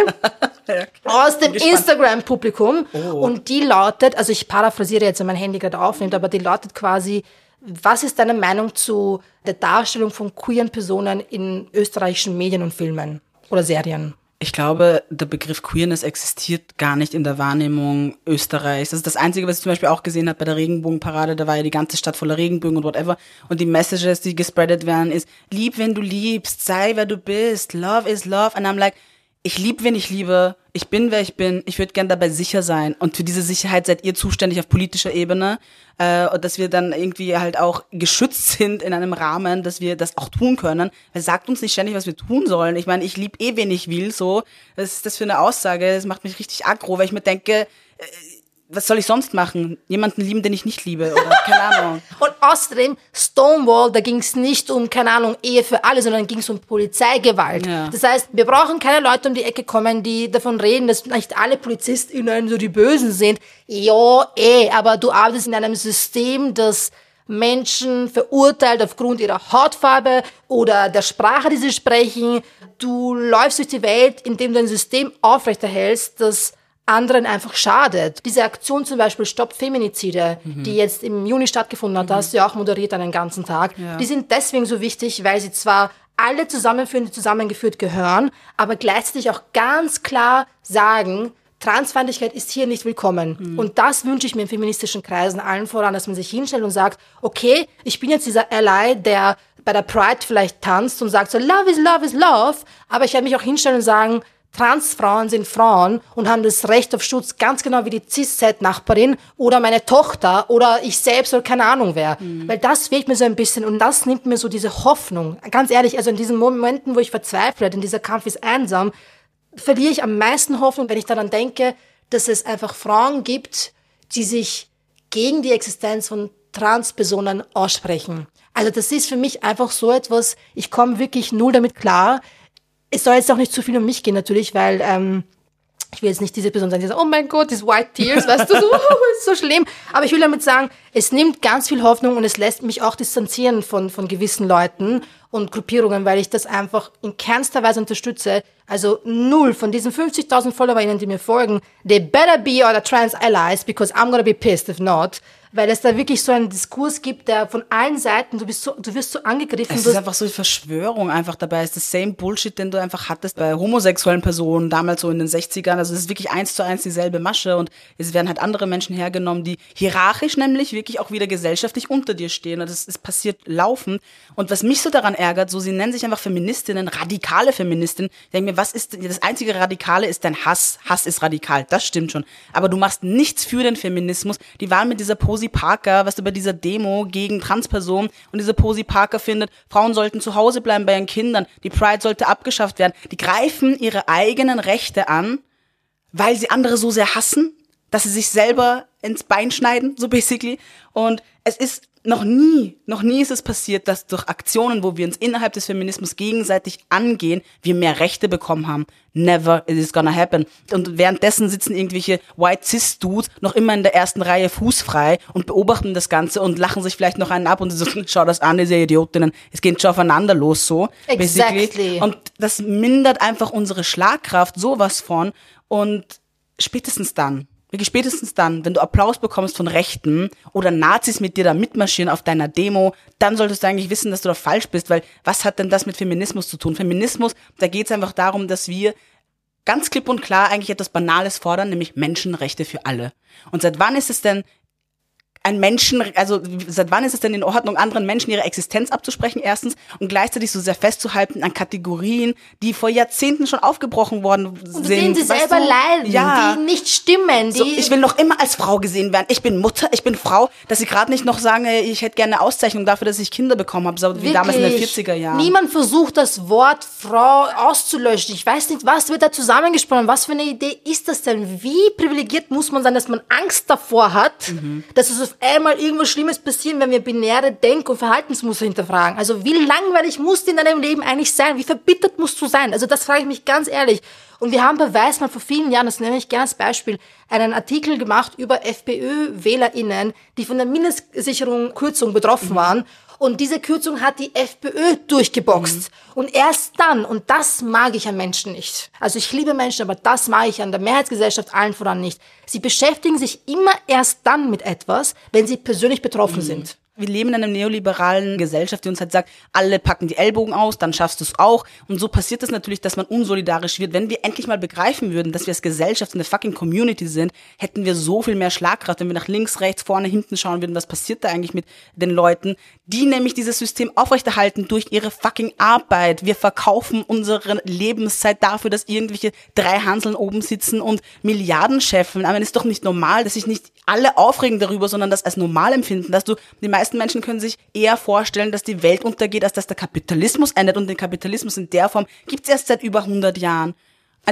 [laughs] aus dem Instagram-Publikum und die lautet, also ich paraphrasiere jetzt, wenn mein Handy gerade aufnimmt, aber die lautet quasi, was ist deine Meinung zu der Darstellung von queeren Personen in österreichischen Medien und Filmen oder Serien? Ich glaube, der Begriff Queerness existiert gar nicht in der Wahrnehmung Österreichs. Das ist das Einzige, was ich zum Beispiel auch gesehen habe bei der Regenbogenparade. Da war ja die ganze Stadt voller Regenbögen und whatever. Und die Messages, die gespreadet werden, ist, lieb, wenn du liebst, sei, wer du bist, love is love. And I'm like, ich lieb, wen ich liebe, ich bin, wer ich bin, ich würde gern dabei sicher sein. Und für diese Sicherheit seid ihr zuständig auf politischer Ebene, äh, und dass wir dann irgendwie halt auch geschützt sind in einem Rahmen, dass wir das auch tun können. Weil sagt uns nicht ständig, was wir tun sollen. Ich meine, ich lieb eh, wen ich will, so. Was ist das für eine Aussage? Das macht mich richtig aggro, weil ich mir denke, äh, was soll ich sonst machen? Jemanden lieben, den ich nicht liebe, oder keine [laughs] Ahnung. Und außerdem, Stonewall, da ging es nicht um, keine Ahnung, Ehe für alle, sondern ging es um Polizeigewalt. Ja. Das heißt, wir brauchen keine Leute um die Ecke kommen, die davon reden, dass nicht alle PolizistInnen so die Bösen sind. Ja, eh, aber du arbeitest in einem System, das Menschen verurteilt aufgrund ihrer Hautfarbe oder der Sprache, die sie sprechen. Du läufst durch die Welt, indem du ein System aufrechterhältst, das anderen einfach schadet. Diese Aktion zum Beispiel Stopp Feminizide, die jetzt im Juni stattgefunden hat, da hast du ja auch moderiert einen ganzen Tag, Ja. die sind deswegen so wichtig, weil sie zwar alle zusammenführen, die zusammengeführt gehören, aber gleichzeitig auch ganz klar sagen, Transfeindlichkeit ist hier nicht willkommen. Und das wünsche ich mir in feministischen Kreisen allen voran, dass man sich hinstellt und sagt, okay, ich bin jetzt dieser Ally, der bei der Pride vielleicht tanzt und sagt so, love is love is love, aber ich werde mich auch hinstellen und sagen, Transfrauen sind Frauen und haben das Recht auf Schutz, ganz genau wie die Cis-Set-Nachbarin oder meine Tochter oder ich selbst oder keine Ahnung wer. Weil das fehlt mir so ein bisschen und das nimmt mir so diese Hoffnung. Ganz ehrlich, also in diesen Momenten, wo ich verzweifle, denn dieser Kampf ist einsam, verliere ich am meisten Hoffnung, wenn ich daran denke, dass es einfach Frauen gibt, die sich gegen die Existenz von Transpersonen aussprechen. Also das ist für mich einfach so etwas, ich komme wirklich null damit klar. Es soll jetzt auch nicht zu viel um mich gehen natürlich, weil ähm, ich will jetzt nicht diese Person sein, die sagt, oh mein Gott, diese White Tears, weißt du, so, [laughs] ist so schlimm. Aber ich will damit sagen, es nimmt ganz viel Hoffnung und es lässt mich auch distanzieren von, von gewissen Leuten und Gruppierungen, weil ich das einfach in keinster Weise unterstütze. Also null von diesen 50.000 FollowerInnen, die mir folgen, they better be other trans allies because I'm gonna be pissed if not. Weil es da wirklich so einen Diskurs gibt, der von allen Seiten, du bist so, du wirst so angegriffen. Es ist einfach so die Verschwörung einfach dabei. Es ist das same Bullshit, den du einfach hattest bei homosexuellen Personen, damals so in den 60ern. Also es ist wirklich eins zu eins dieselbe Masche und es werden halt andere Menschen hergenommen, die hierarchisch nämlich wirklich auch wieder gesellschaftlich unter dir stehen. Und das ist passiert laufend. Und was mich so daran ärgert, so sie nennen sich einfach Feministinnen, radikale Feministinnen. Ich denke mir, was ist denn, das einzige Radikale ist dein Hass. Hass ist radikal, das stimmt schon. Aber du machst nichts für den Feminismus. Die waren mit dieser Posi Parker, was du bei dieser Demo gegen Transpersonen und diese Posi Parker findet, Frauen sollten zu Hause bleiben bei ihren Kindern, die Pride sollte abgeschafft werden. Die greifen ihre eigenen Rechte an, weil sie andere so sehr hassen, dass sie sich selber ins Bein schneiden, so basically. Und es ist noch nie, noch nie ist es passiert, dass durch Aktionen, wo wir uns innerhalb des Feminismus gegenseitig angehen, wir mehr Rechte bekommen haben. Never it is gonna happen. Und währenddessen sitzen irgendwelche White Cis Dudes noch immer in der ersten Reihe fußfrei und beobachten das Ganze und lachen sich vielleicht noch einen ab und so, [laughs] schau das an, diese Idiotinnen. Es geht schon aufeinander los, so. Exactly. basically. Und das mindert einfach unsere Schlagkraft sowas von und spätestens dann, wirklich spätestens dann, wenn du Applaus bekommst von Rechten oder Nazis mit dir da mitmarschieren auf deiner Demo, dann solltest du eigentlich wissen, dass du da falsch bist, weil was hat denn das mit Feminismus zu tun? Feminismus, da geht es einfach darum, dass wir ganz klipp und klar eigentlich etwas Banales fordern, nämlich Menschenrechte für alle. Und seit wann ist es denn ein Menschen, also seit wann ist es denn in Ordnung, anderen Menschen ihre Existenz abzusprechen, erstens, und gleichzeitig so sehr festzuhalten an Kategorien, die vor Jahrzehnten schon aufgebrochen worden und sind. denen sie selber du? leiden, ja. die nicht stimmen, die So, ich will noch immer als Frau gesehen werden. Ich bin Mutter, ich bin Frau, dass sie gerade nicht noch sagen, ich hätte gerne eine Auszeichnung dafür, dass ich Kinder bekommen habe, so wie damals in den Wirklich. 40er Jahren. Niemand versucht, das Wort Frau auszulöschen. Ich weiß nicht, was wird da zusammengesprochen? Was für eine Idee ist das denn? Wie privilegiert muss man sein, dass man Angst davor hat, Mhm. dass es auf einmal irgendwas Schlimmes passiert, wenn wir binäre Denk- und Verhaltensmuster hinterfragen? Also wie langweilig musst du in deinem Leben eigentlich sein? Wie verbittert musst du sein? Also das frage ich mich ganz ehrlich. Und wir haben bei Weißmann vor vielen Jahren, das nenne ich gerne als Beispiel, einen Artikel gemacht über FPÖ-WählerInnen, die von der Mindestsicherung Kürzung betroffen waren. Und diese Kürzung hat die FPÖ durchgeboxt. Und erst dann, und das mag ich an Menschen nicht. Also ich liebe Menschen, aber das mag ich an der Mehrheitsgesellschaft allen voran nicht. Sie beschäftigen sich immer erst dann mit etwas, wenn sie persönlich betroffen sind. Wir leben in einer neoliberalen Gesellschaft, die uns halt sagt, alle packen die Ellbogen aus, dann schaffst du es auch. Und so passiert es natürlich, dass man unsolidarisch wird. Wenn wir endlich mal begreifen würden, dass wir als Gesellschaft eine fucking Community sind, hätten wir so viel mehr Schlagkraft, wenn wir nach links, rechts, vorne, hinten schauen würden, was passiert da eigentlich mit den Leuten, die nämlich dieses System aufrechterhalten durch ihre fucking Arbeit. Wir verkaufen unsere Lebenszeit dafür, dass irgendwelche drei Hanseln oben sitzen und Milliarden scheffeln. Aber es ist doch nicht normal, dass sich nicht alle aufregen darüber, sondern das als normal empfinden, dass du, die meisten Menschen können sich eher vorstellen, dass die Welt untergeht, als dass der Kapitalismus endet und den Kapitalismus in der Form gibt es erst seit über 100 Jahren.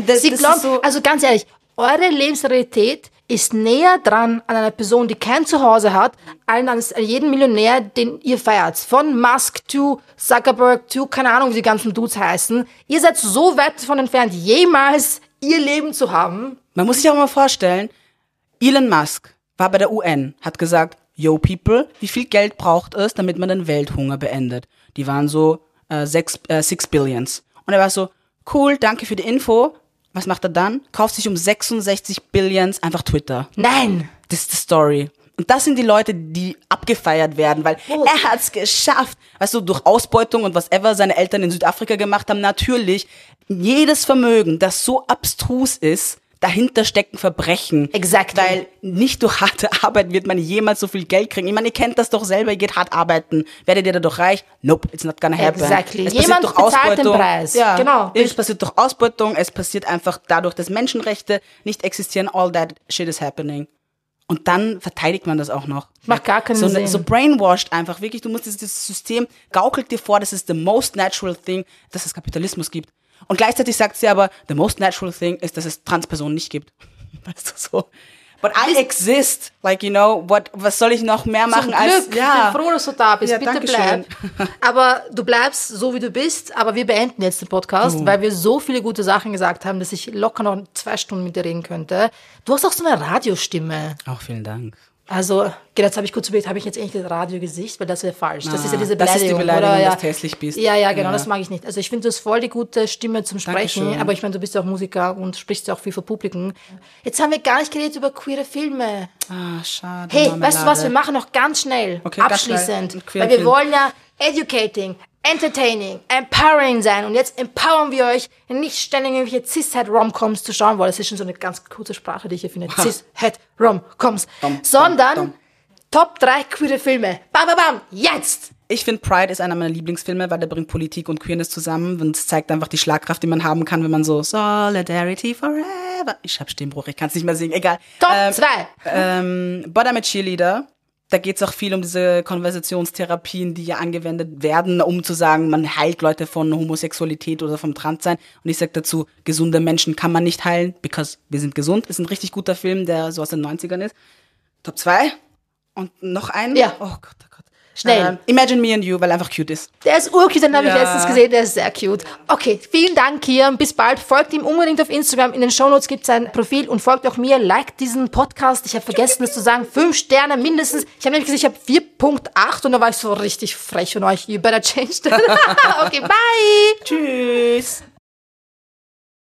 Das, Sie das glauben, so, also ganz ehrlich, eure Lebensrealität ist näher dran an einer Person, die kein Zuhause hat, allen an jeden Millionär, den ihr feiert. Von Musk to Zuckerberg to, keine Ahnung, wie die ganzen Dudes heißen. Ihr seid so weit davon entfernt, jemals ihr Leben zu haben. man muss sich auch mal vorstellen, Elon Musk war bei der UN, hat gesagt, yo people, wie viel Geld braucht es, damit man den Welthunger beendet? Die waren so äh, sechs, äh, six Billions. Und er war so, cool, danke für die Info, Was macht er dann? Kauft sich um 66 Billions einfach Twitter. Nein. Das ist die Story. Und das sind die Leute, die abgefeiert werden, weil Oh. er hat's geschafft. Weißt du, durch Ausbeutung und whatever seine Eltern in Südafrika gemacht haben, natürlich jedes Vermögen, das so abstrus ist, dahinter stecken Verbrechen. Exactly. Weil nicht durch harte Arbeit wird man jemals so viel Geld kriegen. Ich meine, ihr kennt das doch selber, ihr geht hart arbeiten. Werdet ihr dadurch reich? Nope, it's not gonna happen. Exactly. Es Jemand passiert durch Ausbeutung. Preis. Ja, Genau. Es passiert durch Ausbeutung, es passiert einfach dadurch, dass Menschenrechte nicht existieren. All that shit is happening. Und dann verteidigt man das auch noch. Macht gar keinen so, Sinn. So brainwashed einfach. Wirklich, du musst dieses, dieses System gaukelt dir vor, das ist the most natural thing, dass es Kapitalismus gibt. Und gleichzeitig sagt sie aber, the most natural thing ist, dass es Transpersonen nicht gibt. [laughs] Weißt du so? But I exist. Like, you know, what, was soll ich noch mehr machen Zum als, Glück. Ich bin froh, dass du da bist. Ja, Bitte bleib. [laughs] Aber du bleibst so, wie du bist. Aber wir beenden jetzt den Podcast, Oh. weil wir so viele gute Sachen gesagt haben, dass ich locker noch zwei Stunden mit dir reden könnte. Du hast auch so eine Radiostimme. Auch vielen Dank. Also, genau, jetzt habe ich kurz überlegt, habe ich jetzt eigentlich das Radiogesicht, weil das wäre falsch. Das Ah, ist ja diese das ist die Beleidigung, Beleidigung, oder? Ja. dass du hässlich bist. Ja, ja, genau, Ja. das mag ich nicht. Also ich finde, du hast voll die gute Stimme zum Sprechen, Dankeschön. aber ich meine, du bist ja auch Musiker und sprichst ja auch viel vor Publikum. Jetzt haben wir gar nicht geredet über queere Filme. Ah, schade. Hey, Marmelade. weißt du was, wir machen noch ganz schnell, Okay, abschließend, weil wir Film. wollen ja educating, entertaining, empowering sein und jetzt empowern wir euch, nicht ständig irgendwelche Cis-Het-Rom-Coms zu schauen, weil das ist schon so eine ganz kurze Sprache, die ich hier finde, Cis-Het-Rom-Coms, sondern dom, dom. Top 3 queere Filme. Bam, bam, bam, jetzt! Ich finde Pride ist einer meiner Lieblingsfilme, weil der bringt Politik und Queerness zusammen und es zeigt einfach die Schlagkraft, die man haben kann, wenn man so Solidarity forever. Ich hab Stimmbruch, ich kann es nicht mehr singen, egal. Top Ähm, 2. ähm, But I'm a Cheerleader. Da geht es auch viel um diese Konversationstherapien, die ja angewendet werden, um zu sagen, man heilt Leute von Homosexualität oder vom Transsein. Und ich sag dazu, gesunde Menschen kann man nicht heilen, because wir sind gesund. Ist ein richtig guter Film, der so aus den 90ern ist. Top 2. Und noch einen. Ja. Oh Gott, oh Gott. Schnell. Ähm, Imagine Me and You, weil er einfach cute ist. Der ist urcute, den habe ich Ja. letztens gesehen, der ist sehr cute. Okay, vielen Dank, Kian. Bis bald. Folgt ihm unbedingt auf Instagram. In den Shownotes gibt es sein Profil und folgt auch mir. Liked diesen Podcast. Ich habe vergessen, das zu sagen. Fünf Sterne mindestens. Ich habe nämlich gesagt, ich habe 4.8 und da war ich so richtig frech von euch. You better change that. [laughs] okay, bye. Tschüss.